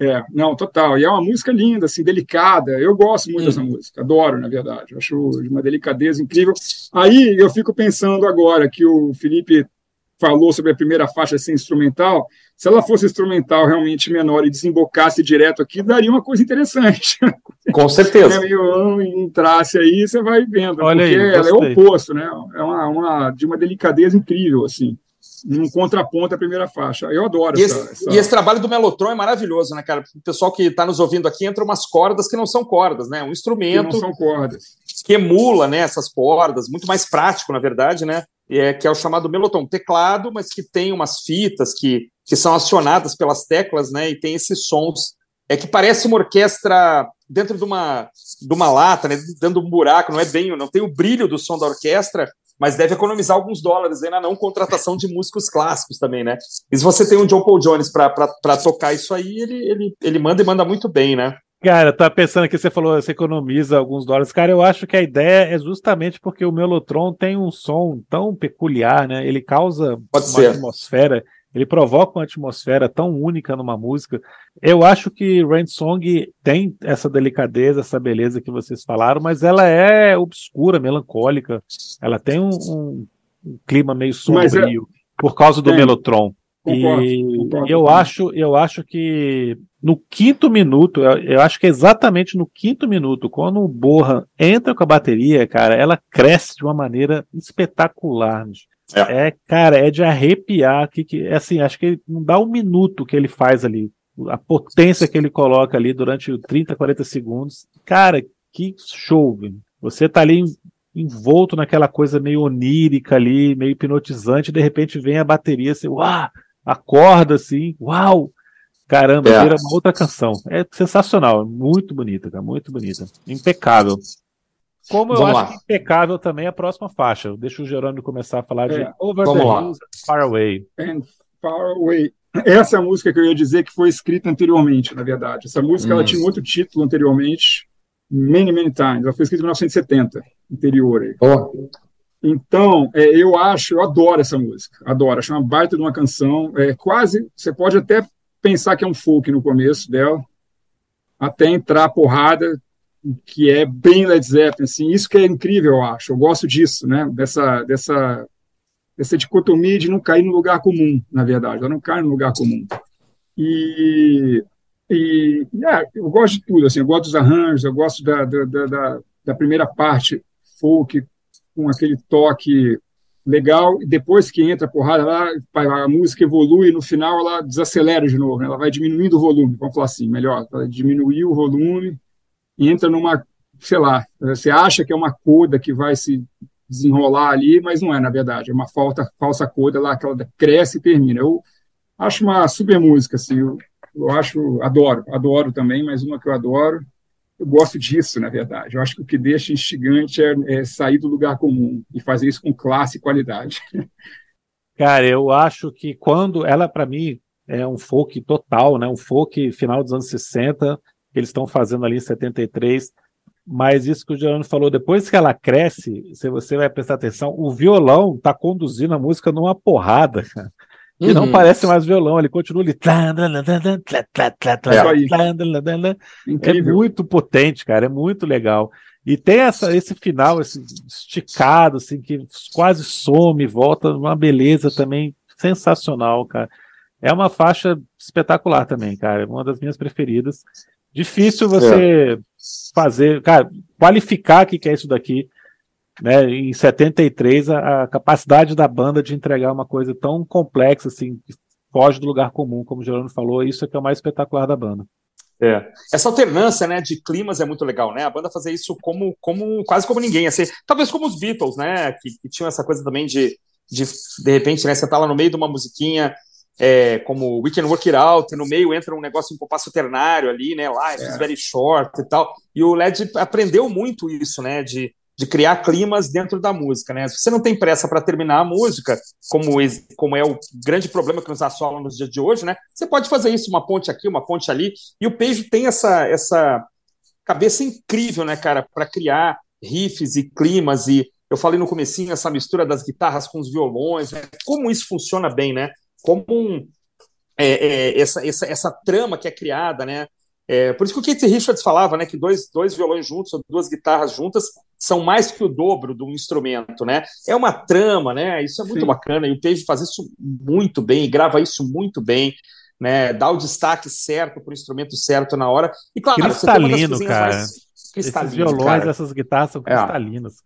É, não, total. E é uma música linda, assim, delicada. Eu gosto muito hum. dessa música, adoro, na verdade. Acho de uma delicadeza incrível. Aí eu fico pensando agora que o Felipe falou sobre a primeira faixa ser instrumental. Se ela fosse instrumental realmente menor e desembocasse direto aqui, daria uma coisa interessante. Com certeza. Se o entrasse aí, você vai vendo. Olha porque aí, ela é o oposto, né? É uma, uma, de uma delicadeza incrível, assim num contraponto à primeira faixa. Eu adoro e essa, esse, essa... E esse trabalho do Melotron é maravilhoso, né, cara? O pessoal que está nos ouvindo aqui entra umas cordas que não são cordas, né? Um instrumento. Que não são cordas. Que emula, né, essas cordas, muito mais prático, na verdade, né? É, que é o chamado Melotron, teclado, mas que tem umas fitas que, que são acionadas pelas teclas, né? E tem esses sons. É que parece uma orquestra dentro de uma, de uma lata, né? Dando um buraco, não é bem, não tem o brilho do som da orquestra, mas deve economizar alguns dólares aí na não contratação de músicos clássicos também, né? E se você tem um John Paul Jones para tocar isso aí, ele, ele, ele manda e manda muito bem, né? Cara, tá pensando que você falou você economiza alguns dólares. Cara, eu acho que a ideia é justamente porque o Melotron tem um som tão peculiar, né? Ele causa Pode uma ser. atmosfera ele provoca uma atmosfera tão única numa música. Eu acho que Rain Song tem essa delicadeza, essa beleza que vocês falaram, mas ela é obscura, melancólica. Ela tem um, um, um clima meio é sombrio é... por causa do tem. Melotron. Concordo, e concordo. eu acho, eu acho que no quinto minuto, eu, eu, acho que é exatamente no quinto minuto, quando o Borra entra com a bateria, cara, ela cresce de uma maneira espetacular. É. é, cara, é de arrepiar. Que, que, é assim, acho que não dá um minuto que ele faz ali. A potência que ele coloca ali durante 30, 40 segundos. Cara, que show? Você tá ali envolto naquela coisa meio onírica ali, meio hipnotizante, de repente vem a bateria, assim, uau, acorda assim, uau, caramba, é. vira uma outra canção. É sensacional, muito bonita, cara, muito bonita, impecável. Como eu Vamos acho impecável também a próxima faixa. Deixa o Gerônimo começar a falar é. de Over Vamos the lá. Hills Far Away. And Far Away. Essa é a música que eu ia dizer que foi escrita anteriormente, na verdade. Essa música hum. ela tinha outro título anteriormente, Many, Many Times. Ela foi escrita em 1970, anterior aí. Oh. Então, é, eu acho, eu adoro essa música, adoro, acho uma baita de uma canção, é quase, você pode até pensar que é um folk no começo dela, até entrar a porrada, que é bem Led Zeppelin, assim, isso que é incrível, eu acho, eu gosto disso, né, dessa, dessa, dessa dicotomia de não cair no lugar comum, na verdade, ela não cai no lugar comum. E, e é, eu gosto de tudo, assim, eu gosto dos arranjos, eu gosto da, da, da, da primeira parte folk, com aquele toque legal, e depois que entra a porrada lá, a música evolui, no final ela desacelera de novo, né? ela vai diminuindo o volume, vamos falar assim, melhor, ela diminuiu o volume, entra numa, sei lá, você acha que é uma coda que vai se desenrolar ali, mas não é, na verdade, é uma falta, falsa coda lá, que ela cresce e termina. Eu acho uma super música, assim, eu, eu acho, adoro, adoro também, mas uma que eu adoro, eu gosto disso, na verdade. Eu acho que o que deixa instigante é, é sair do lugar comum e fazer isso com classe e qualidade. Cara, eu acho que quando ela, para mim, é um folk total, né? Um folk final dos anos 60, que eles estão fazendo ali em 73. Mas isso que o Gerando falou, depois que ela cresce, se você vai prestar atenção, o violão está conduzindo a música numa porrada, cara. E uhum. não parece mais violão, ele continua ali. É, é muito potente, cara, é muito legal. E tem essa, esse final, esse esticado, assim, que quase some, volta, uma beleza também sensacional, cara. É uma faixa espetacular também, cara. Uma das minhas preferidas. Difícil você é. fazer, cara, qualificar o que é isso daqui né, em 73, a, a, capacidade da banda de entregar uma coisa tão complexa, assim, que foge do lugar comum, como o Gerando falou, isso é que é o mais espetacular da banda. É. Essa alternância, né, de climas é muito legal, né? A banda fazer isso como, como quase como ninguém, assim, talvez como os Beatles, né, que, que tinham essa coisa também de, de de repente, né, você tá lá no meio de uma musiquinha é, como We Can Work It Out, e no meio entra um negócio, um compasso ternário ali, né, Life é. is very short e tal, e o Led aprendeu muito isso, né, de de criar climas dentro da música, né? Se você não tem pressa para terminar a música, como, como é o grande problema que nos assola nos dias de hoje, né? Você pode fazer isso, uma ponte aqui, uma ponte ali, e o Peixe tem essa, essa cabeça incrível, né, cara, para criar riffs e climas e eu falei no comecinho essa mistura das guitarras com os violões, né? como isso funciona bem, né? Como um, é, é, essa, essa, essa trama que é criada, né? É, por isso que o Keith Richards falava, né, que dois, dois violões juntos ou duas guitarras juntas são mais que o dobro do instrumento, né? É uma trama, né? Isso é muito Sim. bacana e o Page faz isso muito bem, grava isso muito bem, né? Dá o destaque certo para o instrumento certo na hora. E claro, cristalino, cara. Mais... Esses violões, cara. essas guitarras são cristalinas.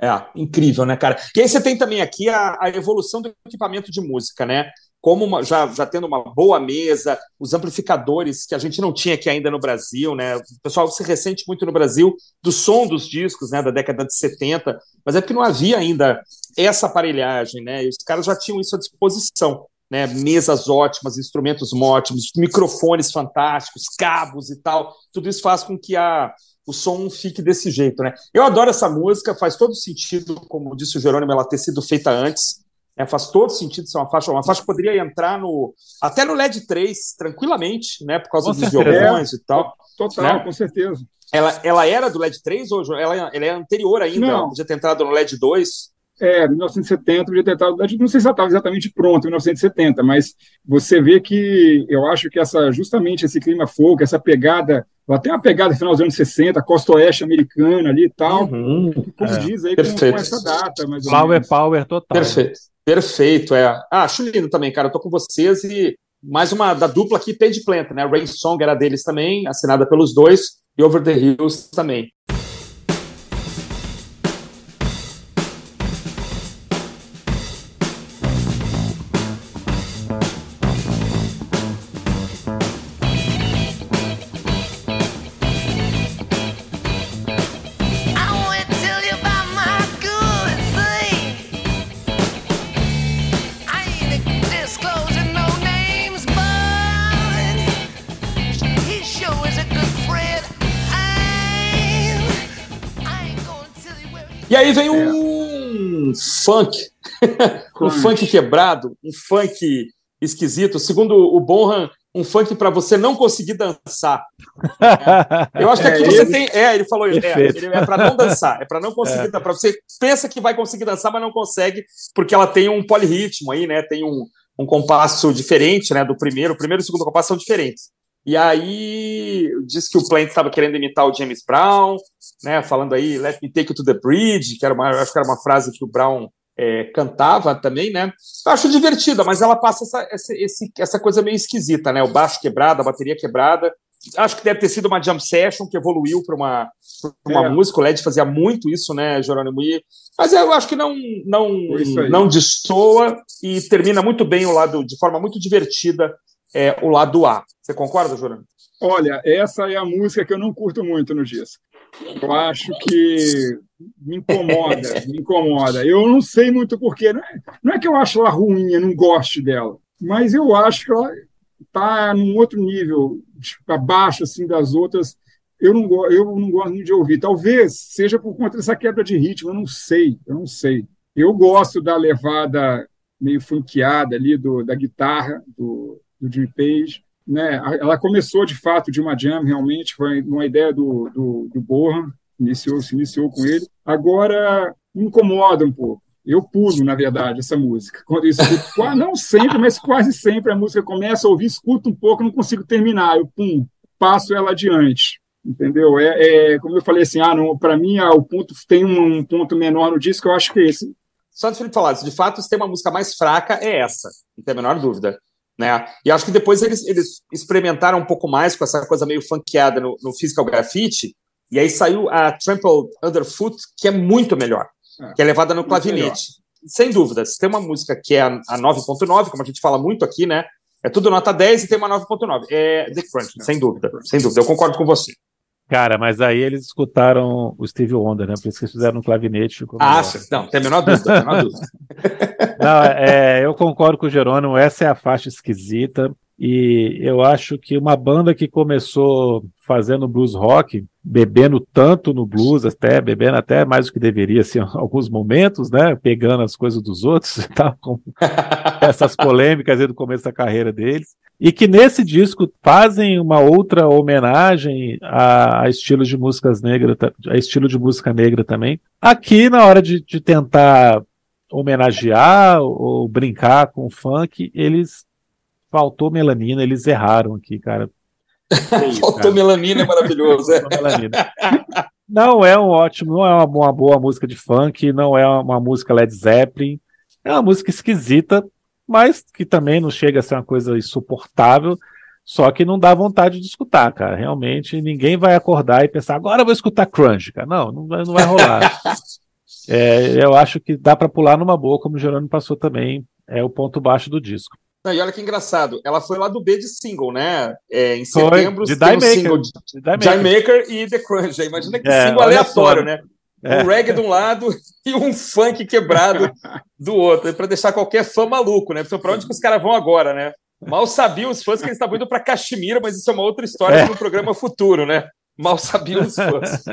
É. é. incrível, né, cara? E aí você tem também aqui a, a evolução do equipamento de música, né? Como uma, já, já tendo uma boa mesa, os amplificadores que a gente não tinha aqui ainda no Brasil, né? O pessoal se ressente muito no Brasil do som dos discos, né, da década de 70, mas é porque não havia ainda essa aparelhagem, né? E os caras já tinham isso à disposição, né? Mesas ótimas, instrumentos ótimos, microfones fantásticos, cabos e tal. Tudo isso faz com que a o som fique desse jeito, né? Eu adoro essa música, faz todo sentido, como disse o Jerônimo, ela ter sido feita antes. É, faz todo sentido ser uma faixa. Uma faixa poderia entrar no até no LED 3 tranquilamente, né? Por causa com dos certeza. violões e tal. Total, né? com certeza. Ela, ela era do LED 3 ou ela, ela é anterior ainda? Não. Podia ter entrado no LED 2? É, 1970 podia ter entrado. Não sei se ela estava exatamente pronta em 1970, mas você vê que eu acho que essa justamente esse clima folk, essa pegada, tem uma pegada final dos anos 60, costa oeste americana ali e tal, uhum, que condiz é, aí com, com, essa data. Mais power, power total. Perfeito. Perfeito, é. Ah, acho lindo também, cara. Eu tô com vocês e mais uma da dupla aqui, Page Plant, né? Rain Song era deles também, assinada pelos dois, e Over the Hills também. Funk, um funk quebrado, um funk esquisito. Segundo o Bonham, um funk para você não conseguir dançar. É. Eu acho que aqui é, você ele... tem. É, ele falou, é, é para não dançar, é para não conseguir, é. para você pensa que vai conseguir dançar, mas não consegue, porque ela tem um polirritmo aí, né? Tem um, um compasso diferente, né? Do primeiro, o primeiro e o segundo compasso são diferentes. E aí diz que o Plant estava querendo imitar o James Brown, né? Falando aí, let me take you to the bridge, que era uma, acho que era uma frase que o Brown é, cantava também, né? Eu acho divertida, mas ela passa essa, essa, esse, essa coisa meio esquisita, né? O baixo quebrado, a bateria quebrada. Acho que deve ter sido uma jam session que evoluiu para uma, uma é. música. O Led fazia muito isso, né, Jerônimo? E, mas eu acho que não não não destoa e termina muito bem o lado, de forma muito divertida, é, o lado A. Você concorda, Jerônimo? Olha, essa é a música que eu não curto muito no disco. Eu acho que me incomoda, me incomoda. Eu não sei muito porquê. Não é, não é que eu acho ela ruim, eu não gosto dela, mas eu acho que ela está num outro nível, abaixo assim das outras. Eu não, eu não gosto muito de ouvir. Talvez seja por conta dessa quebra de ritmo, eu não sei, eu não sei. Eu gosto da levada meio funkeada ali do, da guitarra do, do Jimmy Page. Né? Ela começou de fato de uma jam, realmente, foi uma ideia do, do, do Bohan, iniciou, se iniciou com ele. Agora, me incomoda um pouco. Eu pulo, na verdade, essa música. Quando eu escuto, não sempre, mas quase sempre a música começa a ouvir, escuto um pouco, não consigo terminar. Eu, pum, passo ela adiante. Entendeu? É, é como eu falei assim, ah, para mim ah, o ponto tem um, um, ponto menor no disco, eu acho que é esse. Só de Felipe falar, de fato, se tem uma música mais fraca, é essa, não tem a menor dúvida. Né? E acho que depois eles, eles experimentaram um pouco mais com essa coisa meio funkeada no, no Physical Graffiti, e aí saiu a Trampled Underfoot, que é muito melhor, é, que é levada no clavinete. Sem dúvida, se tem uma música que é a, a 9.9, como a gente fala muito aqui, né? É tudo nota 10 e tem uma 9.9. É The Crunch, é. sem dúvida, sem dúvida. Eu concordo com você. Cara, mas aí eles escutaram o Steve Wonder, né? Por isso que eles fizeram no clavinete. Ah, não, tem a menor dúvida, a menor dúvida. não, é, eu concordo com o Jerônimo, essa é a faixa esquisita. E eu acho que uma banda que começou fazendo blues rock, bebendo tanto no blues, até bebendo até mais do que deveria, assim, alguns momentos, né? Pegando as coisas dos outros, tá? com essas polêmicas aí do começo da carreira deles. E que nesse disco fazem uma outra homenagem a, a estilos de músicas negras, a estilo de música negra também. Aqui, na hora de, de tentar homenagear ou brincar com o funk, eles faltou melanina, eles erraram aqui, cara. faltou cara. melanina, é maravilhoso. É. melanina. Não é um ótimo, não é uma, uma, boa música de funk, não é uma música Led Zeppelin, é uma música esquisita, mas que também não chega a ser uma coisa insuportável, só que não dá vontade de escutar, cara. Realmente ninguém vai acordar e pensar, agora eu vou escutar crunch, cara. Não, não vai, não vai rolar. é, eu acho que dá para pular numa boa, como o Gerônimo passou também, é o ponto baixo do disco. Não, e olha que engraçado, ela foi lá do B de single, né? É, em setembro, de tem um single de, de Maker e The Crunch. Imagina que é, single aleatório, né? É. Um reggae de um lado e um funk quebrado do outro, para deixar qualquer fã maluco, né? Para onde que os caras vão agora, né? Mal sabiam os fãs que eles estavam indo para Caxemira, mas isso é uma outra história é. no programa futuro, né? Mal sabiam os fãs.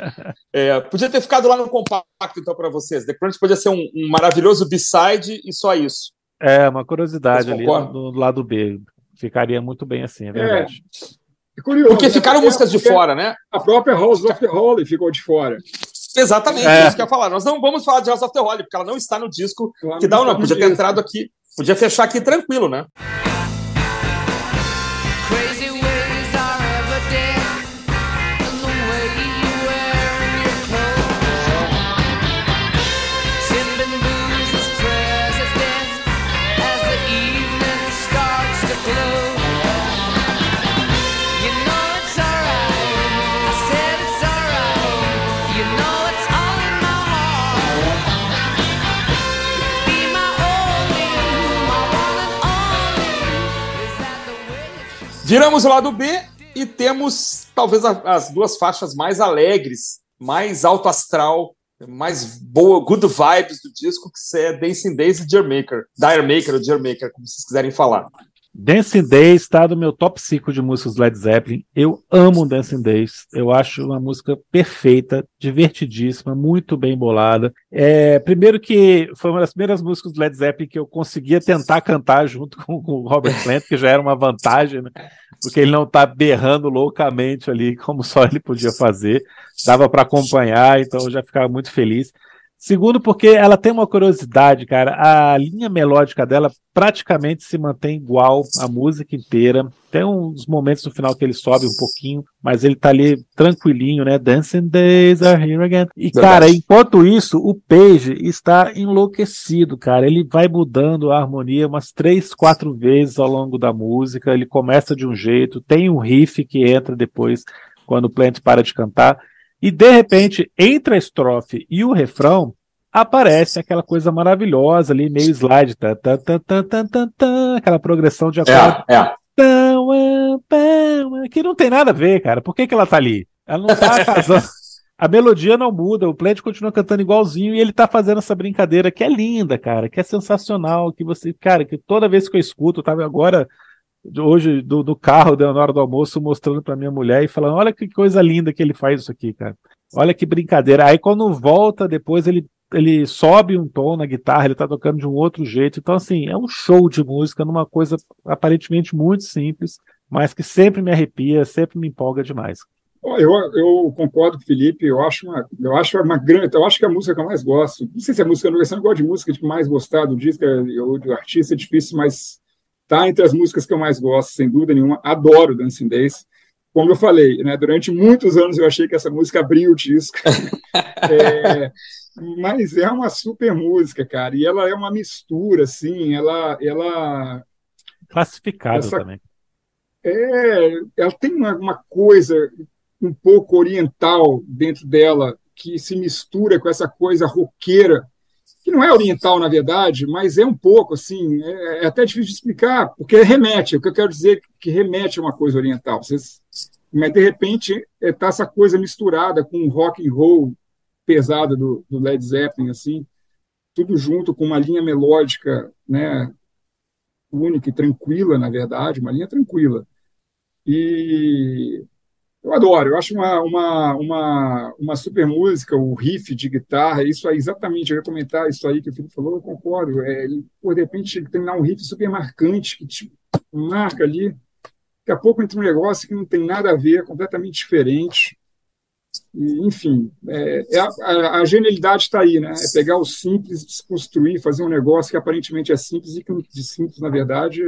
É, podia ter ficado lá no compacto, então, para vocês. The Crunch podia ser um, um maravilhoso B-side e só isso. É, uma curiosidade ali no, lado B. Ficaria muito bem assim, é, é. verdade. É. curioso, Porque né? ficaram Porque músicas de fora, né? A própria House of the Holy ficou de fora. Exatamente, é. isso que eu ia falar. Nós não vamos falar de House of the Holy, porque ela não está no disco que dá ou não. Podia ter entrado aqui, podia fechar aqui tranquilo, né? Viramos o lado B e temos talvez as duas faixas mais alegres, mais alto astral, mais boa, good vibes do disco, que é Dancing Days e Dear Maker, Dire Maker ou Dear Maker, como vocês quiserem falar. Dancing Days está no meu top 5 de músicas Led Zeppelin. Eu amo Dancing Days. Eu acho uma música perfeita, divertidíssima, muito bem bolada. É, primeiro que foi uma das primeiras músicas do Led Zeppelin que eu conseguia tentar cantar junto com, com o Robert Plant, que já era uma vantagem, né? porque ele não está berrando loucamente ali como só ele podia fazer. Dava para acompanhar, então eu já ficava muito feliz. Segundo, porque ela tem uma curiosidade, cara. A linha melódica dela praticamente se mantém igual a música inteira. Tem uns momentos no final que ele sobe um pouquinho, mas ele tá ali tranquilinho, né? Dancing Days are here again. E, cara, enquanto isso, o Page está enlouquecido, cara. Ele vai mudando a harmonia umas três, quatro vezes ao longo da música. Ele começa de um jeito, tem um riff que entra depois quando o Plant para de cantar. E de repente, entre a estrofe e o refrão, aparece aquela coisa maravilhosa ali, meio slide, tá, tá, tá, tá, tá, tá, tá aquela progressão de acorde. É, é. Que não tem nada a ver, cara. Por que, que ela tá ali? Ela não tá casando. A melodia não muda, o Plant continua cantando igualzinho e ele tá fazendo essa brincadeira que é linda, cara, que é sensacional, que você, cara, que toda vez que eu escuto, eu tava agora hoje do, do carro na hora do almoço mostrando para minha mulher e falando: olha que coisa linda que ele faz isso aqui, cara. Olha que brincadeira. Aí quando volta, depois ele, ele sobe um tom na guitarra, ele tá tocando de um outro jeito. Então, assim, é um show de música numa coisa aparentemente muito simples, mas que sempre me arrepia, sempre me empolga demais. Eu, eu concordo com o Felipe, eu acho uma, eu acho uma grande, eu acho que é a música que eu mais gosto, não sei se é música, eu não gosto de música de mais gostar do disco ou do artista, é difícil, mas Tá entre as músicas que eu mais gosto, sem dúvida nenhuma. Adoro Dancing Days. Como eu falei, né, durante muitos anos eu achei que essa música abriu o disco. é, mas é uma super música, cara. E ela é uma mistura, assim. Ela, ela classificada essa, também. É, ela tem uma, uma coisa um pouco oriental dentro dela que se mistura com essa coisa roqueira que não é oriental, na verdade, mas é um pouco assim, é, é até difícil de explicar, porque remete, o que eu quero dizer é que remete a uma coisa oriental. Vocês, mas, de repente, está é, tá essa coisa misturada com o rock and roll pesado do, do Led Zeppelin, assim, tudo junto com uma linha melódica, né, única e tranquila, na verdade, uma linha tranquila. E eu adoro, eu acho uma, uma, uma, uma super música, o riff de guitarra, isso aí, exatamente, eu ia comentar isso aí que o Felipe falou, eu concordo. É, ele, por de repente, terminar um riff super marcante, que te marca ali. Daqui a pouco entra um negócio que não tem nada a ver, completamente diferente. E, enfim, é, é a, a, a, genialidade está aí, né? É pegar o simples, desconstruir, fazer um negócio que aparentemente é simples e que de simples, na verdade,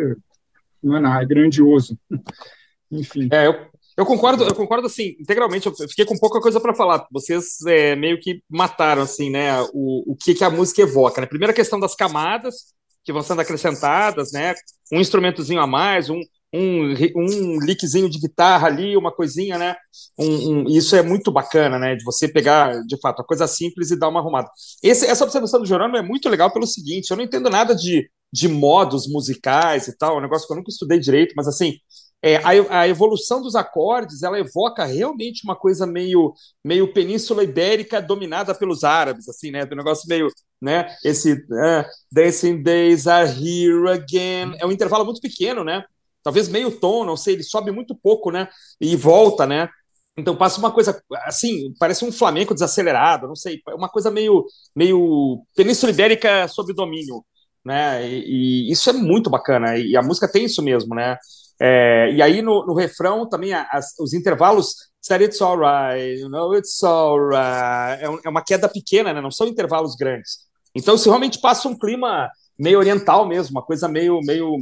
não é nada, é grandioso. Enfim. É, eu, eu concordo, eu concordo assim, integralmente. Eu fiquei com pouca coisa para falar. Vocês é, meio que mataram assim, né? O, o que, que a música evoca. Né? Primeira questão das camadas que vão sendo acrescentadas, né? Um instrumentozinho a mais, um, um, um lickzinho de guitarra ali, uma coisinha, né? Um, um, isso é muito bacana, né? De você pegar, de fato, a coisa simples e dar uma arrumada. Esse, essa observação do Jerônimo é muito legal pelo seguinte: eu não entendo nada de, de modos musicais e tal, é um negócio que eu nunca estudei direito, mas assim, é, a, a, evolução dos acordes ela evoca realmente uma coisa meio meio península ibérica dominada pelos árabes assim né? Um negócio meio né? Esse uh, dancing days are here again. É um intervalo muito pequeno né? Talvez meio tom não sei ele sobe muito pouco né? E volta né? Então passa uma coisa assim parece um flamenco desacelerado não sei uma coisa meio meio península ibérica sob domínio né? E, e isso é muito bacana e a música tem isso mesmo né é, e aí no, no refrão também as, os intervalos said it's alright, you know, it's alright. É, um, é uma queda pequena, né? Não são intervalos grandes. Então, se realmente passa um clima meio oriental mesmo, uma coisa meio, meio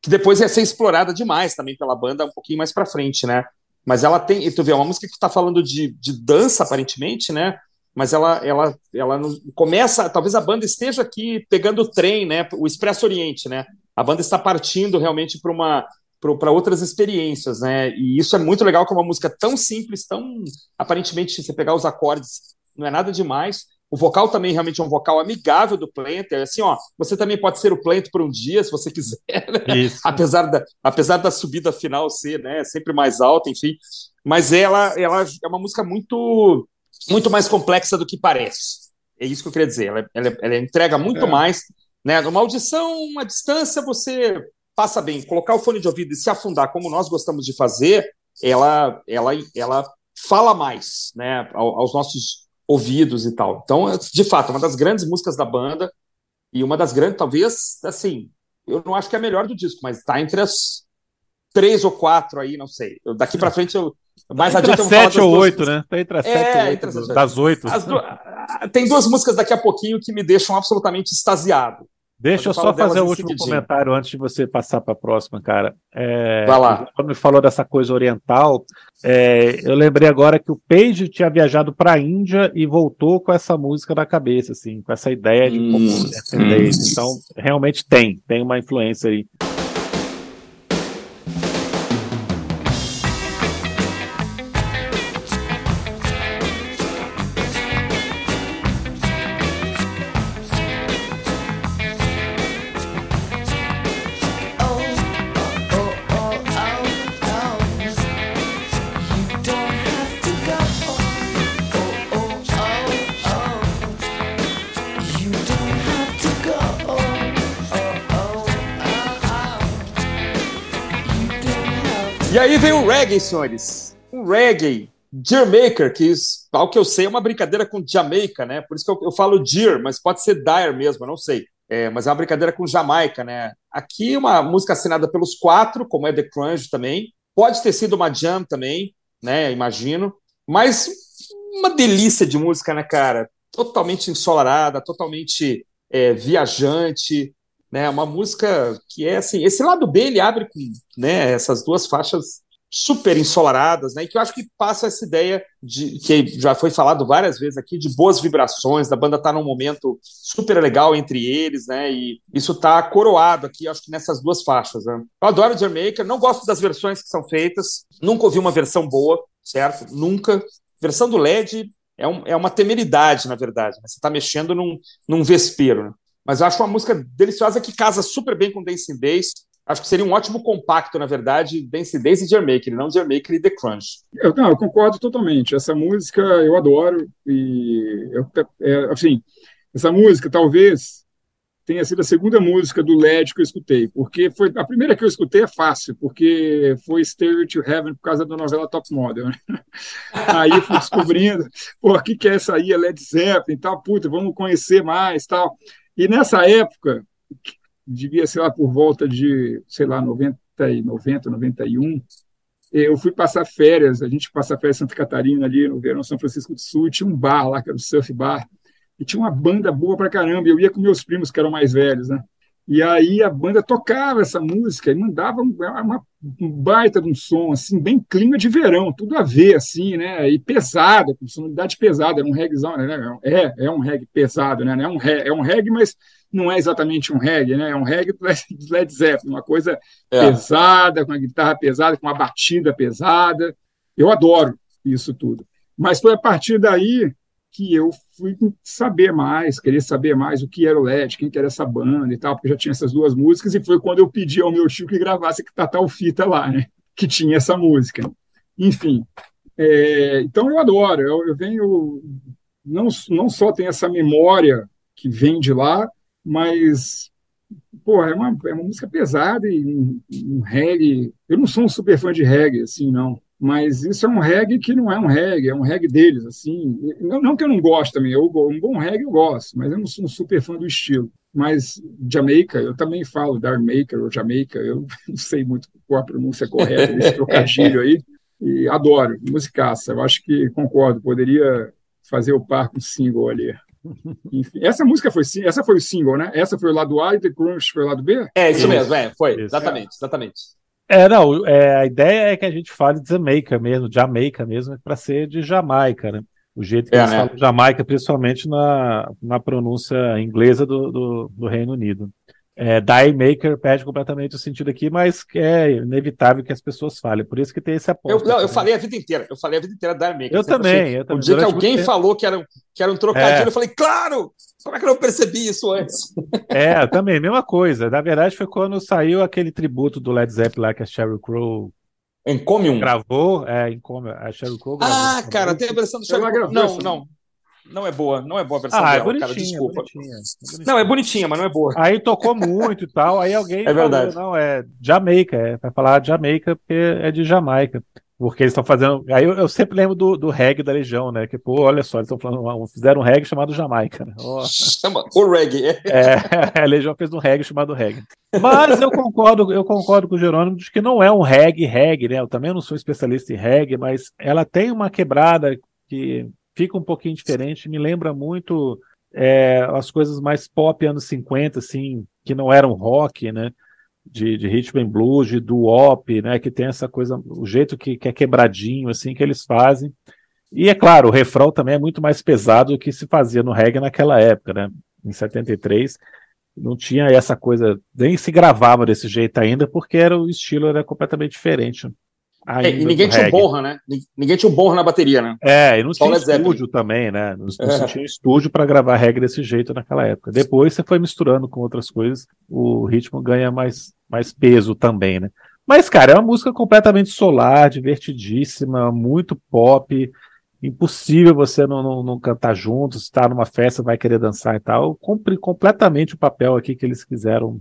que depois ia ser explorada demais também pela banda um pouquinho mais para frente, né? Mas ela tem, e tu vê, é uma música que está falando de, de dança aparentemente, né? Mas ela, ela, ela começa, talvez a banda esteja aqui pegando o trem, né? O Expresso Oriente, né? A banda está partindo realmente para uma para outras experiências, né? E isso é muito legal com uma música tão simples, tão aparentemente você pegar os acordes não é nada demais. O vocal também realmente é um vocal amigável do Plant. É assim, ó, você também pode ser o Plant por um dia, se você quiser, né? apesar da apesar da subida final ser, né, sempre mais alta, enfim. Mas ela ela é uma música muito muito mais complexa do que parece. É isso que eu queria dizer. Ela, ela, ela entrega muito é. mais, né? Numa audição, uma distância, você passa bem. Colocar o fone de ouvido e se afundar como nós gostamos de fazer, ela, ela, ela fala mais, né, aos nossos ouvidos e tal. Então, de fato, uma das grandes músicas da banda e uma das grandes, talvez, assim, eu não acho que é a melhor do disco, mas está entre as três ou quatro aí, não sei. Eu, daqui para frente eu mais entre adiante eu vou sete ou oito, né? Tá entre as é, sete ou oito, das oito. Du... Tem duas músicas daqui a pouquinho que me deixam absolutamente extasiado. Deixa eu só fazer o último comentário antes de você passar para a próxima, cara. É, Vai lá. Quando me falou dessa coisa oriental, é, eu lembrei agora que o Page tinha viajado para a Índia e voltou com essa música na cabeça, assim, com essa ideia de como hum, defender hum. Então, realmente tem, tem uma influência aí. Reggae, senhores. Um reggae. Deermaker, que, ao que eu sei, é uma brincadeira com Jamaica, né? Por isso que eu, eu falo Deer, mas pode ser Dire mesmo, eu não sei. É, mas é uma brincadeira com Jamaica, né? Aqui uma música assinada pelos quatro, como é The Crunch também. Pode ter sido uma jam também, né? Imagino. Mas uma delícia de música, né, cara? Totalmente ensolarada, totalmente é, viajante, né? Uma música que é assim, esse lado B ele abre com, né, essas duas faixas super ensolaradas, né? E que eu acho que passa essa ideia de que já foi falado várias vezes aqui de boas vibrações, da banda tá num momento super legal entre eles, né? E isso tá coroado aqui, acho que nessas duas faixas, né? Eu adoro Jamaica, não gosto das versões que são feitas, nunca ouvi uma versão boa, certo? Nunca. Versão do LED é, um, é uma temeridade, na verdade. Né? Você está mexendo num, num vespeiro. Né? Mas eu acho uma música deliciosa que casa super bem com Dancing Days. Acho que seria um ótimo compacto, na verdade, Dancing Days e Jermaker, não Jermaker e The Crunch. Eu, não, eu concordo totalmente. Essa música eu adoro. E, eu, é, assim, essa música talvez tenha sido a segunda música do LED que eu escutei, porque foi a primeira que eu escutei é fácil, porque foi Stairway to Heaven por causa da novela Top Model. Né? Aí eu fui descobrindo, pô, o que, que é essa aí? É Led Zeppelin e tal, puta, vamos conhecer mais tal. E nessa época, devia ser lá por volta de, sei lá, 90, 90 91, eu fui passar férias, a gente passa férias em Santa Catarina, ali no verão São Francisco do Sul, tinha um bar lá, que era o Surf Bar, e tinha uma banda boa pra caramba, eu ia com meus primos, que eram mais velhos, né? E aí a banda tocava essa música e mandava uma, um baita de um som, assim, bem clima de verão, tudo a ver, assim, né? E pesada, com sonoridade pesada, era um reggaezão, né? É, é um reggae pesado, né? É um, reggae, é um reggae, mas não é exatamente um reggae, né? É um reggae do Led Zeppelin, uma coisa é. pesada, com a guitarra pesada, com a batida pesada. Eu adoro isso tudo. Mas foi a partir daí que eu fui saber mais, querer saber mais o que era o LED, quem que era essa banda e tal, porque já tinha essas duas músicas, e foi quando eu pedi ao meu tio que gravasse que Tatal Fita lá, né? Que tinha essa música. Enfim, é, então eu adoro, eu, eu, venho, não, não só tem essa memória que vem de lá, mas, pô, é uma, é uma música pesada e um, um reggae, eu não sou um super fã de reggae, assim, não, mas isso é um reggae que não é um reggae, é um reggae deles, assim. Não, não que eu não gosto também, eu, um bom reggae eu gosto, mas eu não sou um super fã do estilo. Mas Jamaica, eu também falo Darmaker ou Jamaica, eu não sei muito qual a pronúncia correta desse trocadilho aí, e adoro, musicaça, eu acho que concordo, poderia fazer o par com o single ali. Enfim, essa música foi essa foi o single, né? Essa foi o lado A e The Crunch foi o lado B? É, isso mesmo, é, foi, exatamente, exatamente. É, não, é, a ideia é que a gente fale de Jamaica mesmo, Jamaica mesmo, para ser de Jamaica, né? O jeito que é, eles né? falam Jamaica, principalmente na, na pronúncia inglesa do, do, do Reino Unido. É, Die Maker perde completamente o sentido aqui, mas é inevitável que as pessoas falem. Por isso que tem esse apoio. Eu, não, eu falei a vida inteira. Eu falei a vida inteira Die Maker. Eu também, eu também. O dia que alguém falou que era, que era um trocadilho, é. eu falei, claro! Como é que eu não percebi isso antes? É, também, mesma coisa. Na verdade, foi quando saiu aquele tributo do Led Zeppelin lá que a Sheryl Crow Encomium. Gravou, é, Encomium. A Sheryl Crow gravou. Ah, cara, tem a versão do Sheryl Crow. Não, não. Não é boa, não é boa a versão ah, é dela, é cara, desculpa. Bonitinha, é bonitinha. Não, é bonitinha, mas não é boa. Aí tocou muito e tal, aí alguém é verdade. falou, não, é Jamaica, é pra falar Jamaica porque é de Jamaica. Porque eles estão fazendo. Aí eu, eu, sempre lembro do, do reggae da Legião, né? Que, pô, olha só, eles estão falando. Fizeram um reggae chamado Jamaica. Né? Oh. Chama o reggae. É, a Legião fez um reggae chamado reggae. Mas eu concordo, eu concordo com o Jerônimo de que não é um reggae, reggae, né? Eu também não sou especialista em reggae, mas ela tem uma quebrada que fica um pouquinho diferente, me lembra muito é, as coisas mais pop anos 50, assim, que não eram rock, né? de, de rhythm and blues, de doo-wop, né, que tem essa coisa, o jeito que, que é quebradinho, assim, que eles fazem. E é claro, o refrão também é muito mais pesado do que se fazia no reggae naquela época, né? Em 73 não tinha essa coisa, nem se gravava desse jeito ainda, porque era o estilo era completamente diferente. É, e ninguém tinha o Borra, né? Ninguém tinha o Borra na bateria, né? É, e não Só tinha estúdio também, né? Não, não é. tinha estúdio para gravar regra desse jeito naquela época. Depois você foi misturando com outras coisas, o ritmo ganha mais, mais peso também, né? Mas, cara, é uma música completamente solar, divertidíssima, muito pop. Impossível você não, não, não cantar junto, estar tá numa festa, vai querer dançar e tal. Cumpre completamente o papel aqui que eles quiseram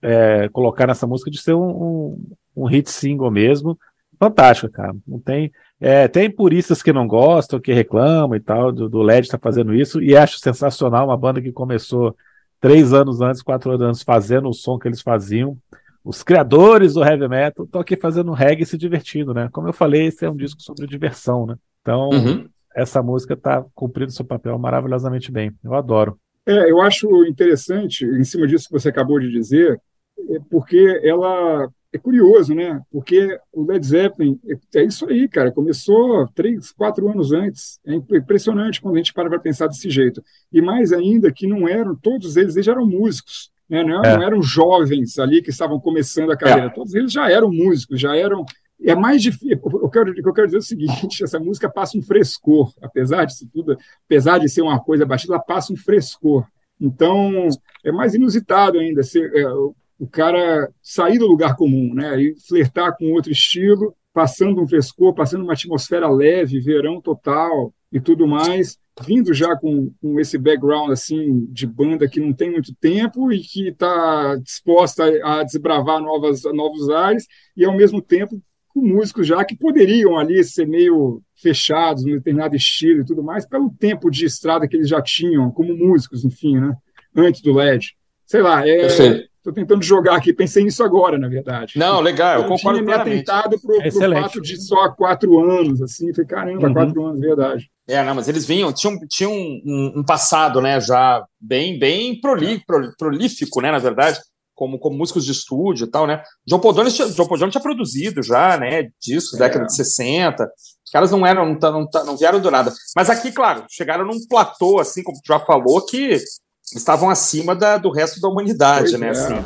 é, colocar nessa música de ser um, um, um hit single mesmo fantástica, cara. Não tem, é, tem puristas que não gostam, que reclamam e tal, do, do LED tá fazendo isso, e acho sensacional uma banda que começou três anos antes, quatro anos antes, fazendo o som que eles faziam. Os criadores do heavy metal estão aqui fazendo reggae e se divertindo, né? Como eu falei, esse é um disco sobre diversão, né? Então, uhum. essa música está cumprindo seu papel maravilhosamente bem. Eu adoro. É, eu acho interessante, em cima disso que você acabou de dizer, é porque ela é curioso, né? Porque o Led Zeppelin é, é isso aí, cara. Começou três, quatro anos antes. É impressionante quando a gente para para pensar desse jeito. E mais ainda que não eram todos eles, eles já eram músicos, né? Não, é. não eram jovens ali que estavam começando a carreira. É. Todos eles já eram músicos, já eram. É mais difícil. Eu quero, eu quero dizer o seguinte: essa música passa um frescor, apesar disso tudo, apesar de ser uma coisa batida, ela passa um frescor. Então, é mais inusitado ainda. Ser, é, o cara sair do lugar comum, né? E flertar com outro estilo, passando um frescor, passando uma atmosfera leve, verão total e tudo mais, vindo já com, com esse background assim de banda que não tem muito tempo e que está disposta a desbravar novas, novos ares e ao mesmo tempo com músicos já que poderiam ali ser meio fechados num determinado estilo e tudo mais, pelo tempo de estrada que eles já tinham como músicos, enfim, né? Antes do LED. Sei lá, é, Estou tentando jogar aqui, pensei nisso agora, na verdade. Não, legal, eu, eu concordo tinha me atentado para o é fato de só quatro anos, assim, falei, caramba, uhum. quatro anos, verdade. É, não, mas eles vinham, tinham, tinham um, um passado, né, já bem, bem proli, prolífico, né, na verdade, como, como músicos de estúdio e tal, né. John Paul Jones tinha, John Paul Jones tinha produzido já, né, discos, é. década de 60, os caras não eram, não, não, não vieram do nada. Mas aqui, claro, chegaram num platô, assim, como tu já falou, que estavam acima da, do resto da humanidade, pois né? É. Assim.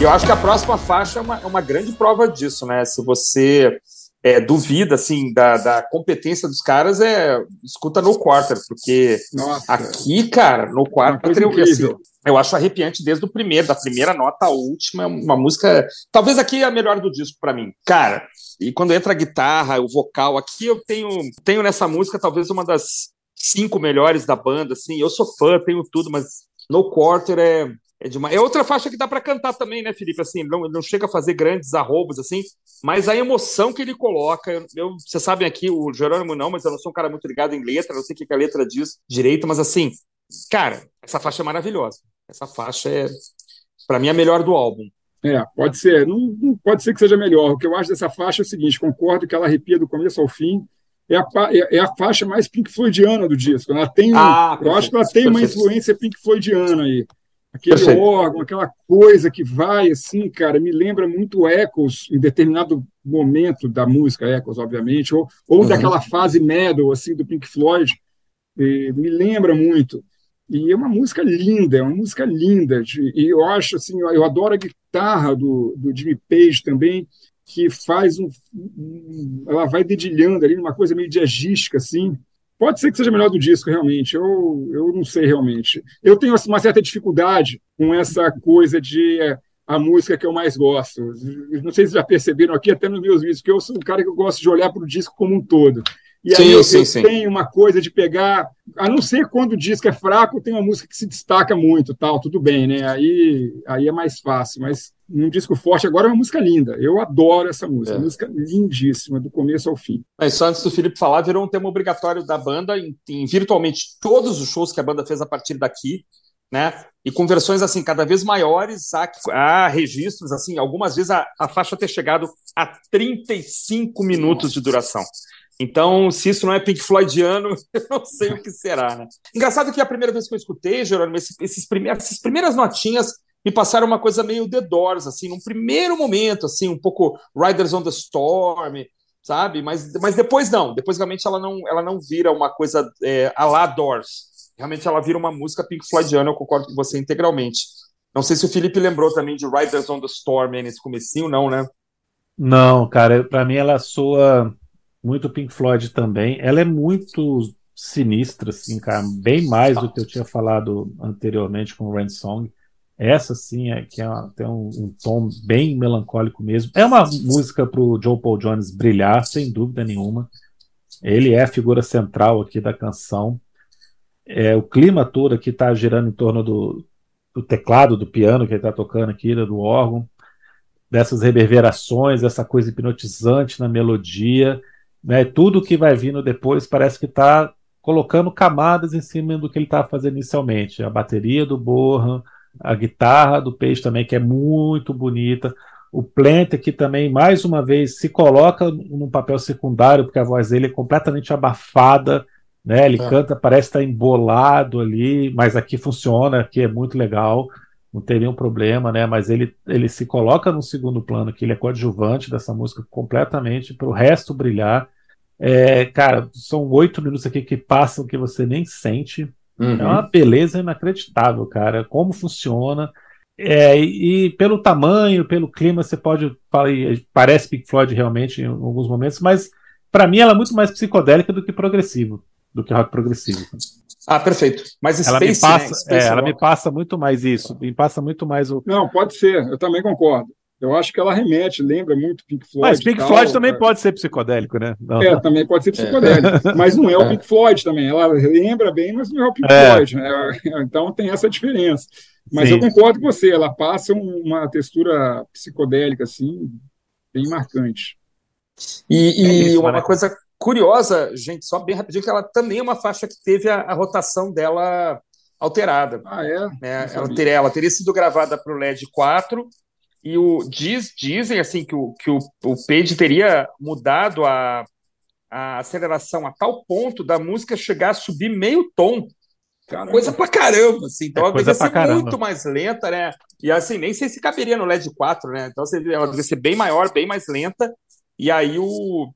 E eu acho que a próxima faixa é uma, é uma grande prova disso, né? Se você é, duvida assim da, da, competência dos caras, é escuta no quarter, porque Nossa. aqui, cara, no quarter eu, assim, eu acho arrepiante desde o primeiro, da primeira nota à última, é uma música, talvez aqui é a melhor do disco para mim. Cara, e quando entra a guitarra, o vocal, aqui eu tenho tenho nessa música talvez uma das cinco melhores da banda, assim. Eu sou fã, tenho tudo, mas no quarter é é, é outra faixa que dá para cantar também, né, Felipe? Assim, não, ele não chega a fazer grandes arrobos, assim, mas a emoção que ele coloca. Eu, eu, vocês sabem aqui, o Jerônimo não, mas eu não sou um cara muito ligado em letra, não sei o que a letra diz direito, mas assim, cara, essa faixa é maravilhosa. Essa faixa é, para mim, a melhor do álbum. É, pode ser. Não, não, pode ser que seja melhor. O que eu acho dessa faixa é o seguinte: concordo que ela arrepia do começo ao fim. É a, é, é a faixa mais Pink Floydiana do disco. Ela tem, ah, eu acho que ela tem uma influência Pink Floydiana aí. Aquele órgão, aquela coisa que vai assim, cara, me lembra muito Echoes em determinado momento da música Echoes, obviamente, ou, ou uhum. daquela fase metal assim do Pink Floyd, me lembra muito. E é uma música linda, é uma música linda. E eu acho assim, eu adoro a guitarra do, do Jimmy Page também, que faz um, um, ela vai dedilhando ali numa coisa meio jazzística assim Pode ser que seja melhor do disco, realmente. Eu, eu não sei realmente. Eu tenho assim, uma certa dificuldade com essa coisa de é, a música que eu mais gosto. Não sei se já perceberam aqui, até nos meus vídeos, que eu sou um cara que eu gosto de olhar para o disco como um todo. E sim, aí eu, sim, eu sim. tenho uma coisa de pegar, a não ser quando o disco é fraco, tem uma música que se destaca muito, tal, tudo bem, né? Aí, aí é mais fácil, mas num disco forte agora é uma música linda. Eu adoro essa música, é. música lindíssima, do começo ao fim. Mas só antes do Felipe falar, virou um tema obrigatório da banda em, em virtualmente todos os shows que a banda fez a partir daqui, né? E com versões assim cada vez maiores, há, há registros assim, algumas vezes a, a faixa ter chegado a 35 minutos de duração. Então, se isso não é Pink Floydiano, eu não sei o que será, né? Engraçado que a primeira vez que eu escutei, Jerônimo, esses, esses primeiros, essas primeiras notinhas me passaram uma coisa meio The Doors, assim, num primeiro momento, assim, um pouco Riders on the Storm, sabe? Mas, mas depois não, depois realmente ela não, ela não vira uma coisa é, a la Doors. Realmente ela vira uma música Pink Floydiana, eu concordo com você integralmente. Não sei se o Felipe lembrou também de Riders on the Storm nesse comecinho, não, né? Não, cara, para mim ela soa muito Pink Floyd também. Ela é muito sinistra, assim, cara, bem mais do que eu tinha falado anteriormente com o Rand Song. Essa, sim, é que é uma, tem um, um, tom bem melancólico mesmo. É uma música para o Joe Paul Jones brilhar, sem dúvida nenhuma. Ele é a figura central aqui da canção. É, o clima todo aqui está girando em torno do, do teclado, do piano que ele está tocando aqui, do órgão, dessas reverberações, essa coisa hipnotizante na melodia. Né? Tudo que vai vindo depois parece que está colocando camadas em cima do que ele estava tá fazendo inicialmente. A bateria do Borra, a guitarra do Peixe também, que é muito bonita. O Plant aqui também, mais uma vez, se coloca num papel secundário, porque a voz dele é completamente abafada, né? Ele é. canta, parece estar embolado ali, mas aqui funciona, aqui é muito legal, não tem nenhum problema, né? Mas ele, ele se coloca no segundo plano, que ele é coadjuvante dessa música completamente, para o resto brilhar. É, cara, são oito minutos aqui que passam que você nem sente. Uhum. É uma beleza inacreditável, cara. Como funciona. É, e pelo tamanho, pelo clima, você pode falar, parece Pink Floyd realmente em alguns momentos, mas para mim ela é muito mais psicodélica do que progressivo, do que rock progressivo. Ah, perfeito. Mas ela me passa, né? é, ela me passa muito mais isso, me passa muito mais o. Não, pode ser. Eu também concordo. Eu acho que ela remete, lembra muito Pink Floyd. Mas Pink tal, Floyd também cara. pode ser psicodélico, né? Não. É, também pode ser psicodélico. É. Mas não é o é. Pink Floyd também. Ela lembra bem, mas não é o Pink é. Floyd. Né? Então tem essa diferença. Mas Sim. eu concordo com você, ela passa uma textura psicodélica, assim, bem marcante. E, e é isso, uma, coisa curiosa, gente, só bem rapidinho, que ela também é uma faixa que teve a, a rotação dela alterada. Ah, é? Né? Ela, teria, ela teria sido gravada para o LED 4 e o, diz, dizem assim que o, que o, o Page teria mudado a, a aceleração a tal ponto da música chegar a subir meio tom. Caramba. Coisa pra caramba, assim. Então é ela devia ser caramba. muito mais lenta, né? E assim, nem sei se caberia no LED 4, né? Então ela devia ser bem maior, bem mais lenta. E aí o,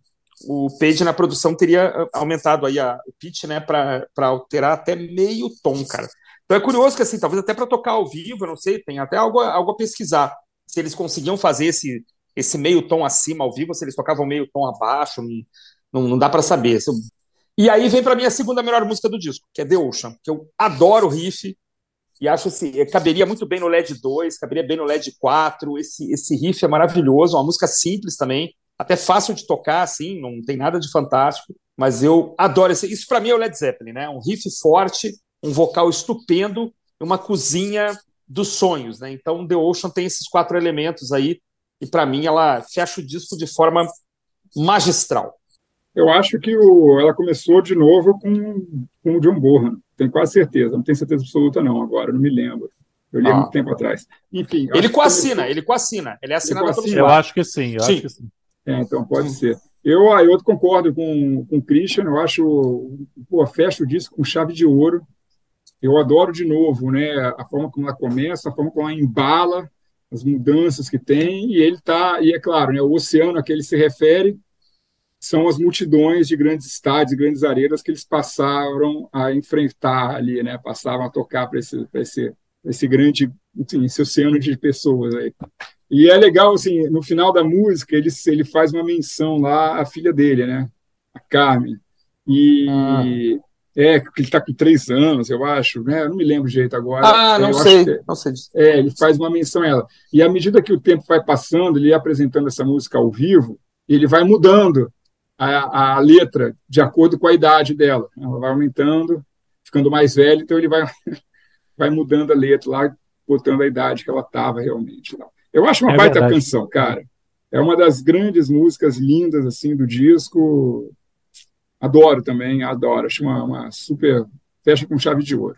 o Page na produção teria ah, aumentado aí a, o pitch, né? Para alterar até meio tom, cara. Então é curioso que, assim, talvez até para tocar ao vivo, eu não sei, tem até algo, algo a pesquisar se eles conseguiam fazer esse, esse meio tom acima ao vivo, se eles tocavam meio tom abaixo, não, não dá para saber. E aí vem para mim a segunda melhor música do disco, que é The Ocean, que eu adoro o riff e acho assim, caberia muito bem no LED 2, caberia bem no LED 4. Esse, esse riff é maravilhoso, uma música simples também, até fácil de tocar, assim, não tem nada de fantástico, mas eu adoro esse. Isso para mim é o Led Zeppelin, né? Um riff forte, um vocal estupendo, uma cozinha dos sonhos, né? Então, The Ocean tem esses quatro elementos aí, e para mim ela fecha o disco de forma magistral. Eu acho que o, ela começou de novo com, com o John Bonham, tenho quase certeza, não tenho certeza absoluta não agora, não me lembro. Eu li há ah. muito tempo atrás. Enfim. Ele coassina, ele coassina, ele é assinado pelo Eu acho que sim, eu sim. acho que sim. É, então pode ser. Eu, eu concordo com, com o Christian, eu acho, pô, fecha o disco com chave de ouro, eu adoro de novo, né, a forma como ela começa, a forma como ela embala, as mudanças que tem, e ele tá, e é claro, né, o oceano a que ele se refere são as multidões de grandes estádios, grandes areias que eles passaram a enfrentar ali, né, passavam a tocar para esse, esse, esse grande, enfim, esse oceano de pessoas aí. E é legal, assim, no final da música, ele, ele faz uma menção lá à filha dele, né, a Carmen, e... Ah é, que ele está com três anos, eu acho, né? Eu não me lembro jeito agora. Ah, não eu sei, que, não sei. É, ele faz uma menção a ela. E à medida que o tempo vai passando, ele ia apresentando essa música ao vivo, ele vai mudando a, a letra de acordo com a idade dela. Ela vai aumentando, ficando mais velha, então ele vai, vai mudando a letra lá, botando a idade que ela estava realmente. Eu acho uma é baita verdade. canção, cara. É uma das grandes músicas lindas assim do disco Adoro também, adoro. Acho uma, uma super. Fecha com chave de ouro.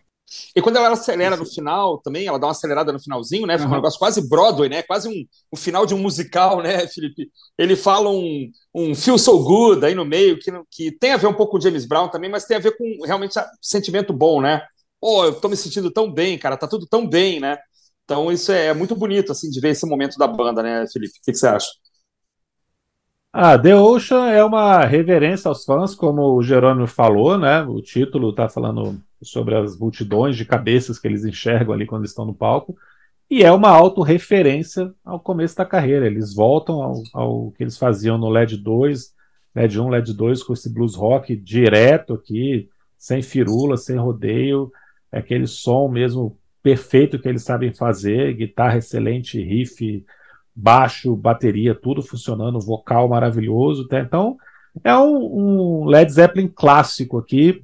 E quando ela acelera no final também, ela dá uma acelerada no finalzinho, né? Fica uhum. um negócio quase Broadway, né? Quase um, o final de um musical, né, Felipe? Ele fala um, um Feel So Good aí no meio, que, que tem a ver um pouco com James Brown também, mas tem a ver com realmente sentimento bom, né? Pô, oh, eu tô me sentindo tão bem, cara, tá tudo tão bem, né? Então isso é muito bonito, assim, de ver esse momento da banda, né, Felipe? O que, que você acha? Ah, The Ocean é uma reverência aos fãs, como o Jerônimo falou, né? O título está falando sobre as multidões de cabeças que eles enxergam ali quando estão no palco. E é uma autorreferência ao começo da carreira. Eles voltam ao, ao, que eles faziam no LED 2, LED 1, LED 2, com esse blues rock direto aqui, sem firula, sem rodeio, é aquele som mesmo perfeito que eles sabem fazer, guitarra excelente, riff baixo, bateria, tudo funcionando, vocal maravilhoso. Tá? Então, é um, um, Led Zeppelin clássico aqui,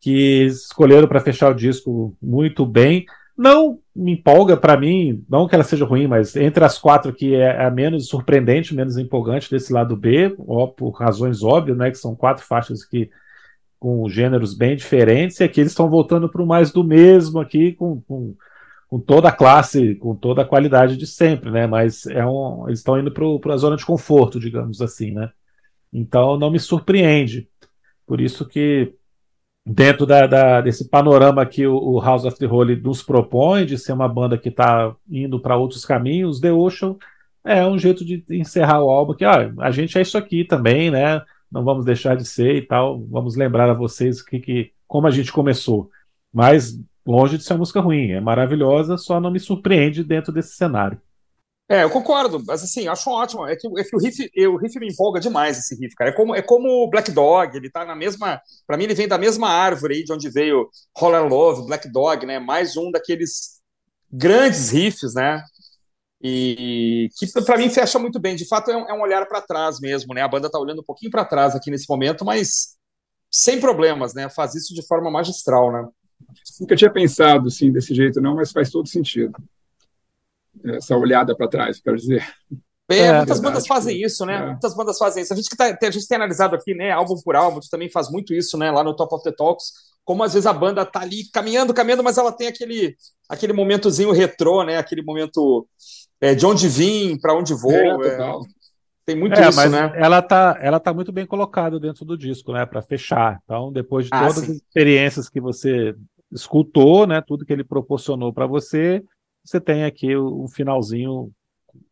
que escolheram para fechar o disco muito bem. Não me empolga para mim, não que ela seja ruim, mas entre as quatro aqui é a menos surpreendente, menos empolgante desse lado B, ó, por razões óbvias, né, que são quatro faixas aqui com gêneros bem diferentes, e aqui eles estão voltando para o mais do mesmo aqui, com, com com toda a classe, com toda a qualidade de sempre, né? Mas é um, eles estão indo para a zona de conforto, digamos assim, né? Então não me surpreende. Por isso que dentro da, da, desse panorama que o, o, House of the Holy nos propõe de ser uma banda que está indo para outros caminhos, The Ocean é um jeito de encerrar o álbum que ah, a gente é isso aqui também, né? Não vamos deixar de ser e tal. Vamos lembrar a vocês que, que como a gente começou. Mas longe de ser uma música ruim, é maravilhosa, só não me surpreende dentro desse cenário. É, eu concordo, mas assim, acho ótimo. É que, é que o, riff, o riff me empolga demais, esse riff, cara. É como, é como o Black Dog, ele tá na mesma. Para mim, ele vem da mesma árvore aí de onde veio Roller Love, Black Dog, né? Mais um daqueles grandes riffs, né? E que para mim fecha muito bem. De fato, é um, é um olhar para trás mesmo, né? A banda tá olhando um pouquinho para trás aqui nesse momento, mas sem problemas, né? Faz isso de forma magistral, né? Nunca tinha pensado assim desse jeito, não, mas faz todo sentido. Essa olhada para trás, quero dizer. É, é muitas verdade, bandas fazem isso, né? É. Muitas bandas fazem isso. A gente que tá, a gente tem analisado aqui, né, álbum por álbum, também faz muito isso, né, lá no Top of the Talks, como às vezes a banda tá ali caminhando, caminhando, mas ela tem aquele aquele momentozinho retrô, né, aquele momento é, de onde vim, para onde vou. É, é, tem muito é, isso, mas né? Ela tá, ela tá muito bem colocada dentro do disco, né, para fechar. Então, depois de ah, todas sim. as experiências que você escutou, né, tudo que ele proporcionou para você, você tem aqui o, o finalzinho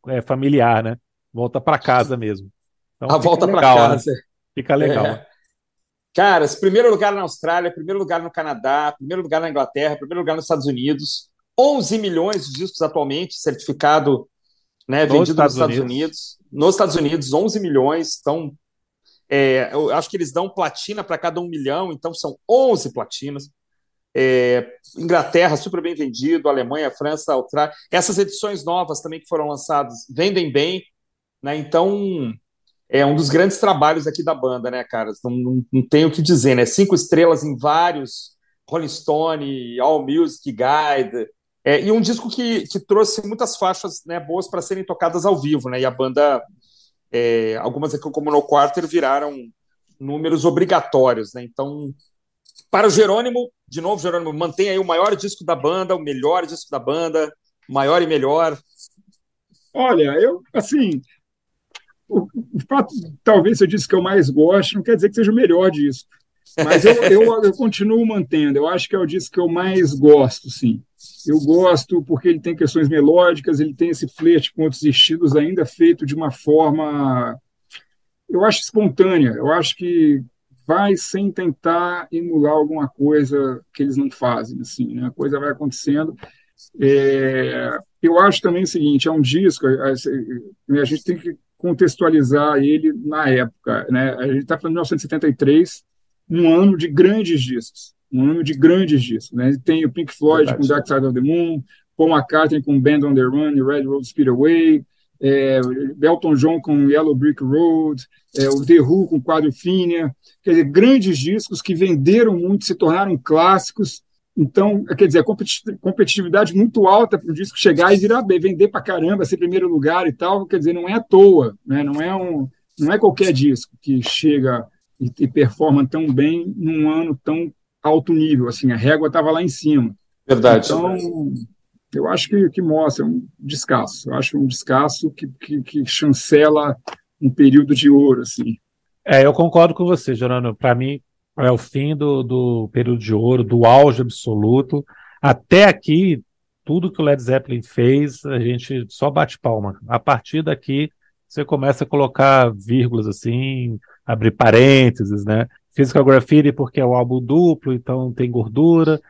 é, familiar, né? Volta para casa mesmo. Então, a volta para né? casa. Né? Fica legal. É. Caras, primeiro lugar na Austrália, primeiro lugar no Canadá, primeiro lugar na Inglaterra, primeiro lugar nos Estados Unidos. 11 milhões de discos atualmente certificado, né, nos vendido Estados nos Estados Unidos. Unidos. Nos Estados Unidos, 11 milhões. Então, é, eu acho que eles dão platina para cada um milhão, então são 11 platinas. É, Inglaterra super bem vendido, Alemanha, França, Austrália. Essas edições novas também que foram lançadas vendem bem, né? Então é um dos grandes trabalhos aqui da banda, né, cara? Não, não, não tenho o que dizer, né? Cinco estrelas em vários Rolling Stone, All Music Guide. É, e um disco que, que trouxe muitas faixas né, boas para serem tocadas ao vivo, né? E a banda, é, algumas aqui como no Quarter, viraram números obrigatórios, né? Então para o Jerônimo, de novo, Jerônimo, mantém aí o maior disco da banda, o melhor disco da banda, maior e melhor. Olha, eu, assim, o, fato, talvez eu disse que eu mais gosto, não quer dizer que seja o melhor disco. Mas eu, eu, eu, continuo mantendo. Eu acho que é o disco que eu mais gosto, sim. Eu gosto porque ele tem questões melódicas, ele tem esse flerte com outros estilos ainda feito de uma forma, eu acho espontânea. Eu acho que vai sem tentar emular alguma coisa que eles não fazem, assim, né? A coisa vai acontecendo. É, eu acho também o seguinte, é um disco, a, a gente tem que contextualizar ele na época, né? A gente está falando de 1973, um ano de grandes discos, um ano de grandes discos. Né? Tem o Pink Floyd Verdade. com Dark Side of the Moon, Paul McCartney com Band on the Run e Red Road Speedway, é, Elton John com Yellow Brick Road, é, o The Who com Quadrophenia, quer dizer, grandes discos que venderam muito, se tornaram clássicos. Então, quer dizer, competitividade muito alta para o disco chegar e virar vender para caramba, ser primeiro lugar e tal, quer dizer, não é à toa, né? não, é um, não é qualquer disco que chega e, e performa tão bem num ano tão alto nível, assim, a régua estava lá em cima. Verdade. Então, eu acho que, que mostra um descasso, eu acho um descasso que, que, que chancela um período de ouro, assim. É, eu concordo com você, Gerando. Para mim, é o fim do, do período de ouro, do auge absoluto. Até aqui, tudo que o Led Zeppelin fez, a gente só bate palma. A partir daqui, você começa a colocar vírgulas assim, abrir parênteses, né? Physical Graffiti porque é o álbum duplo, então tem gordura.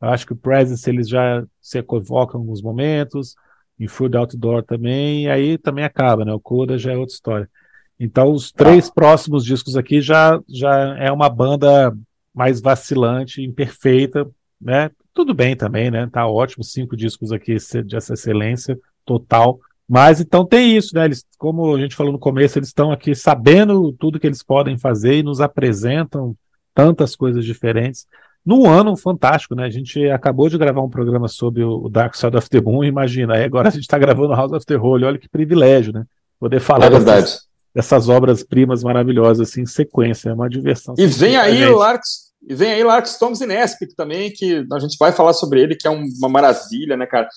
Eu acho que o Presence eles já se equivocam em alguns momentos. Em Food Outdoor também, e aí também acaba, né? O Coda já é outra história. Então, os três ah. próximos discos aqui já, já é uma banda mais vacilante, imperfeita, né? Tudo bem também, né? Tá ótimo, cinco discos aqui de essa excelência total. Mas então tem isso, né? Eles, como a gente falou no começo, eles estão aqui sabendo tudo que eles podem fazer e nos apresentam tantas coisas diferentes. Num ano fantástico, né? A gente acabou de gravar um programa sobre o Dark Side of the Moon, imagina. Aí agora a gente está gravando House of the Holy, olha que privilégio, né? Poder falar é dessas, dessas obras-primas maravilhosas assim, em sequência, é uma diversão. E vem aí o Larks, e vem aí Larks Thomas Inespic também, que a gente vai falar sobre ele, que é uma maravilha, né, cara?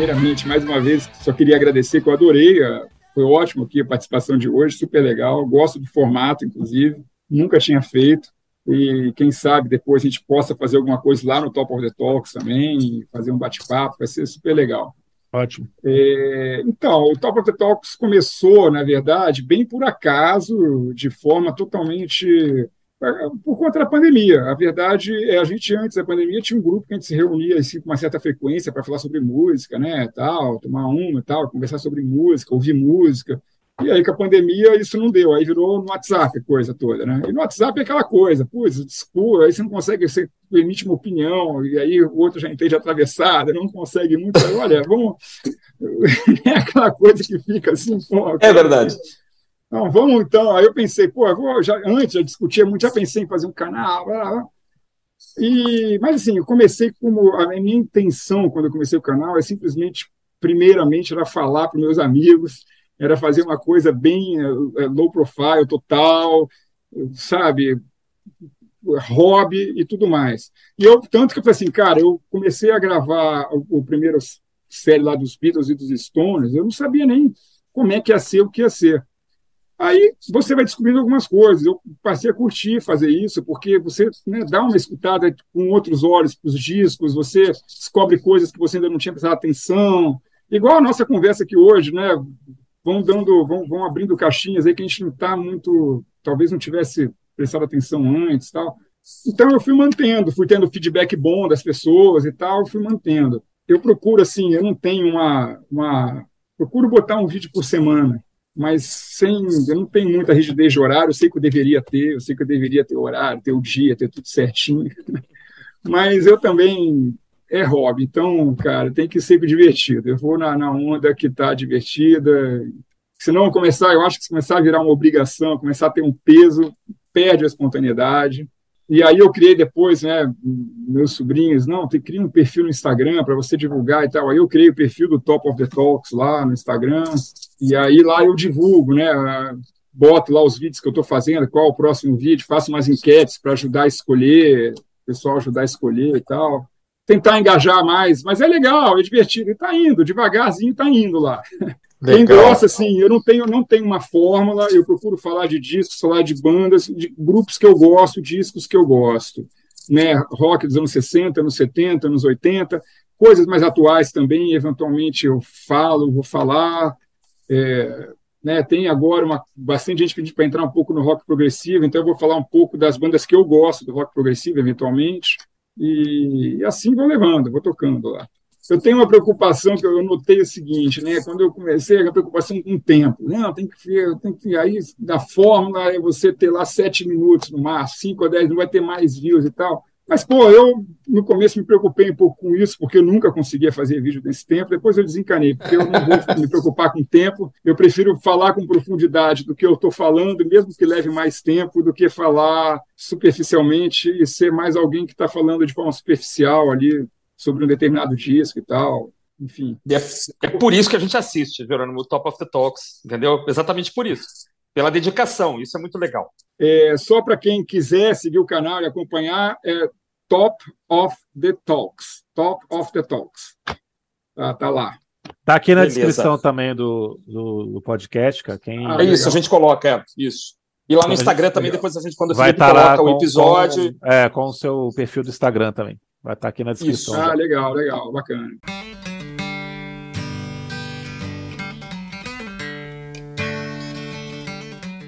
Primeiramente, mais uma vez, só queria agradecer, que eu adorei, foi ótimo aqui a participação de hoje, super legal, gosto do formato, inclusive, nunca tinha feito, e quem sabe depois a gente possa fazer alguma coisa lá no Top of the Talks também, fazer um bate-papo, vai ser super legal. Ótimo. É, então, o Top of the Talks começou, na verdade, bem por acaso, de forma totalmente por conta da pandemia. A verdade é a gente antes da pandemia tinha um grupo que a gente se reunia assim, com uma certa frequência para falar sobre música, né, tal, tomar uma, tal, conversar sobre música, ouvir música. E aí com a pandemia isso não deu, aí virou no WhatsApp a coisa toda, né? E no WhatsApp é aquela coisa, putz, desculpa, aí você não consegue, você emite uma opinião, e aí o outro já entende atravessada, não consegue muito, aí, olha, vamos... é aquela coisa que fica assim... Pô, é verdade. Não, vamos então. Aí eu pensei, pô, vou, já, antes eu discutia muito, já pensei em fazer um canal. Blá, blá. E, mas assim, eu comecei como. A minha intenção quando eu comecei o canal é simplesmente, primeiramente, era falar para meus amigos, era fazer uma coisa bem uh, low profile, total, sabe? Hobby e tudo mais. E eu, tanto que eu falei assim, cara, eu comecei a gravar o, o primeiro série lá dos Beatles e dos Stones, eu não sabia nem como é que ia ser o que ia ser. Aí você vai descobrindo algumas coisas. Eu passei a curtir fazer isso, porque você né, dá uma escutada com outros olhos para os discos, você descobre coisas que você ainda não tinha prestado atenção. Igual a nossa conversa aqui hoje, né? Vão dando, vão, vão abrindo caixinhas aí que a gente não está muito, talvez não tivesse prestado atenção antes, tal. Então eu fui mantendo, fui tendo feedback bom das pessoas e tal, fui mantendo. Eu procuro assim, eu não tenho uma, uma procuro botar um vídeo por semana mas sem, eu não tenho muita rigidez de horário, eu sei que eu deveria ter, eu sei que eu deveria ter horário, ter o dia, ter tudo certinho, mas eu também é hobby, então, cara, tem que ser divertido. Eu vou na, na onda que está divertida, Senão começar, eu acho que se começar a virar uma obrigação, começar a ter um peso, perde a espontaneidade. E aí eu criei depois, né, meus sobrinhos, não, tem cria um perfil no Instagram para você divulgar e tal. Aí eu criei o perfil do Top of the Talks lá no Instagram, e aí lá eu divulgo, né, boto lá os vídeos que eu estou fazendo, qual o próximo vídeo, faço umas enquetes para ajudar a escolher, o pessoal ajudar a escolher e tal. Tentar engajar mais, mas é legal, é divertido, e está indo, devagarzinho está indo lá. Legal. Quem gosta, assim, eu não tenho, não tenho uma fórmula, eu procuro falar de discos, falar de bandas, de grupos que eu gosto, discos que eu gosto. Né? Rock dos anos 60, anos 70, anos 80, coisas mais atuais também, eventualmente eu falo, vou falar. É, né, tem agora uma, bastante gente pedindo para entrar um pouco no rock progressivo, então eu vou falar um pouco das bandas que eu gosto do rock progressivo, eventualmente, e, e assim vou levando, vou tocando lá. Eu tenho uma preocupação que eu notei o seguinte, né? Quando eu comecei, a preocupação com o tempo. Não, tem que tem que aí da fórmula é você ter lá sete minutos no mar, cinco a dez, não vai ter mais views e tal. Mas, pô, eu no começo me preocupei um pouco com isso, porque eu nunca conseguia fazer vídeo nesse tempo. Depois eu desencanei, porque eu não vou me preocupar com o tempo. Eu prefiro falar com profundidade do que eu estou falando, mesmo que leve mais tempo, do que falar superficialmente e ser mais alguém que está falando de forma superficial ali sobre um determinado disco e tal. Enfim. É, é, por isso que a gente assiste, Jerônimo, Top of the Talks, entendeu? Exatamente por isso. Pela dedicação, isso é muito legal. É, só para quem quiser seguir o canal e acompanhar, é Top of the Talks. Top of the Talks. Tá, tá lá. Tá aqui na Beleza. descrição também do, do, do, podcast, cara. Quem... Ah, é isso, a gente coloca, é, isso. E lá no Instagram também, depois a gente, quando vai estar tá coloca o episódio. Com, é, com o seu perfil do Instagram também. Vai estar tá aqui na descrição. Isso. Ah, legal, legal, bacana.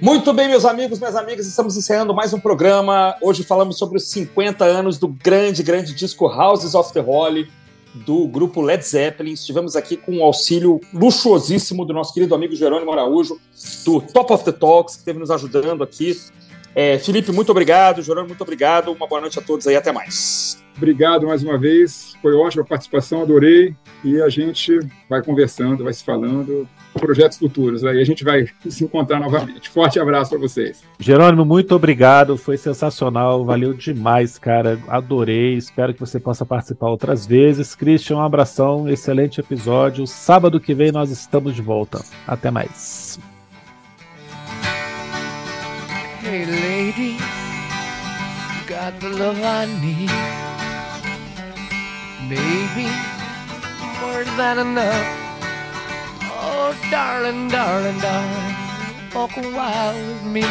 Muito bem, meus amigos, minhas amigas, estamos encerrando mais um programa. Hoje falamos sobre os 50 anos do grande, grande disco Houses of the Holy, do grupo Led Zeppelin. Estivemos aqui com o auxílio luxuosíssimo do nosso querido amigo Jerônimo Araújo, do Top of the Talks, que esteve nos ajudando aqui. É, Felipe, muito obrigado. Jerônimo, muito obrigado. Uma boa noite a todos aí. Até mais. Obrigado mais uma vez. Foi ótima a participação, adorei. E a gente vai conversando, vai se falando projetos futuros. Aí a gente vai se encontrar novamente. Forte abraço para vocês. Jerônimo, muito obrigado. Foi sensacional. Valeu demais, cara. Adorei. Espero que você possa participar outras vezes. Christian, um abração. Excelente episódio. Sábado que vem nós estamos de volta. Até mais. Hey lady, got the love I need. Baby, more than enough. Oh, darling, darling, darling, walk a while with me.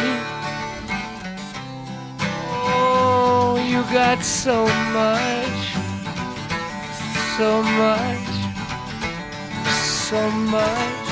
Oh, you got so much, so much, so much.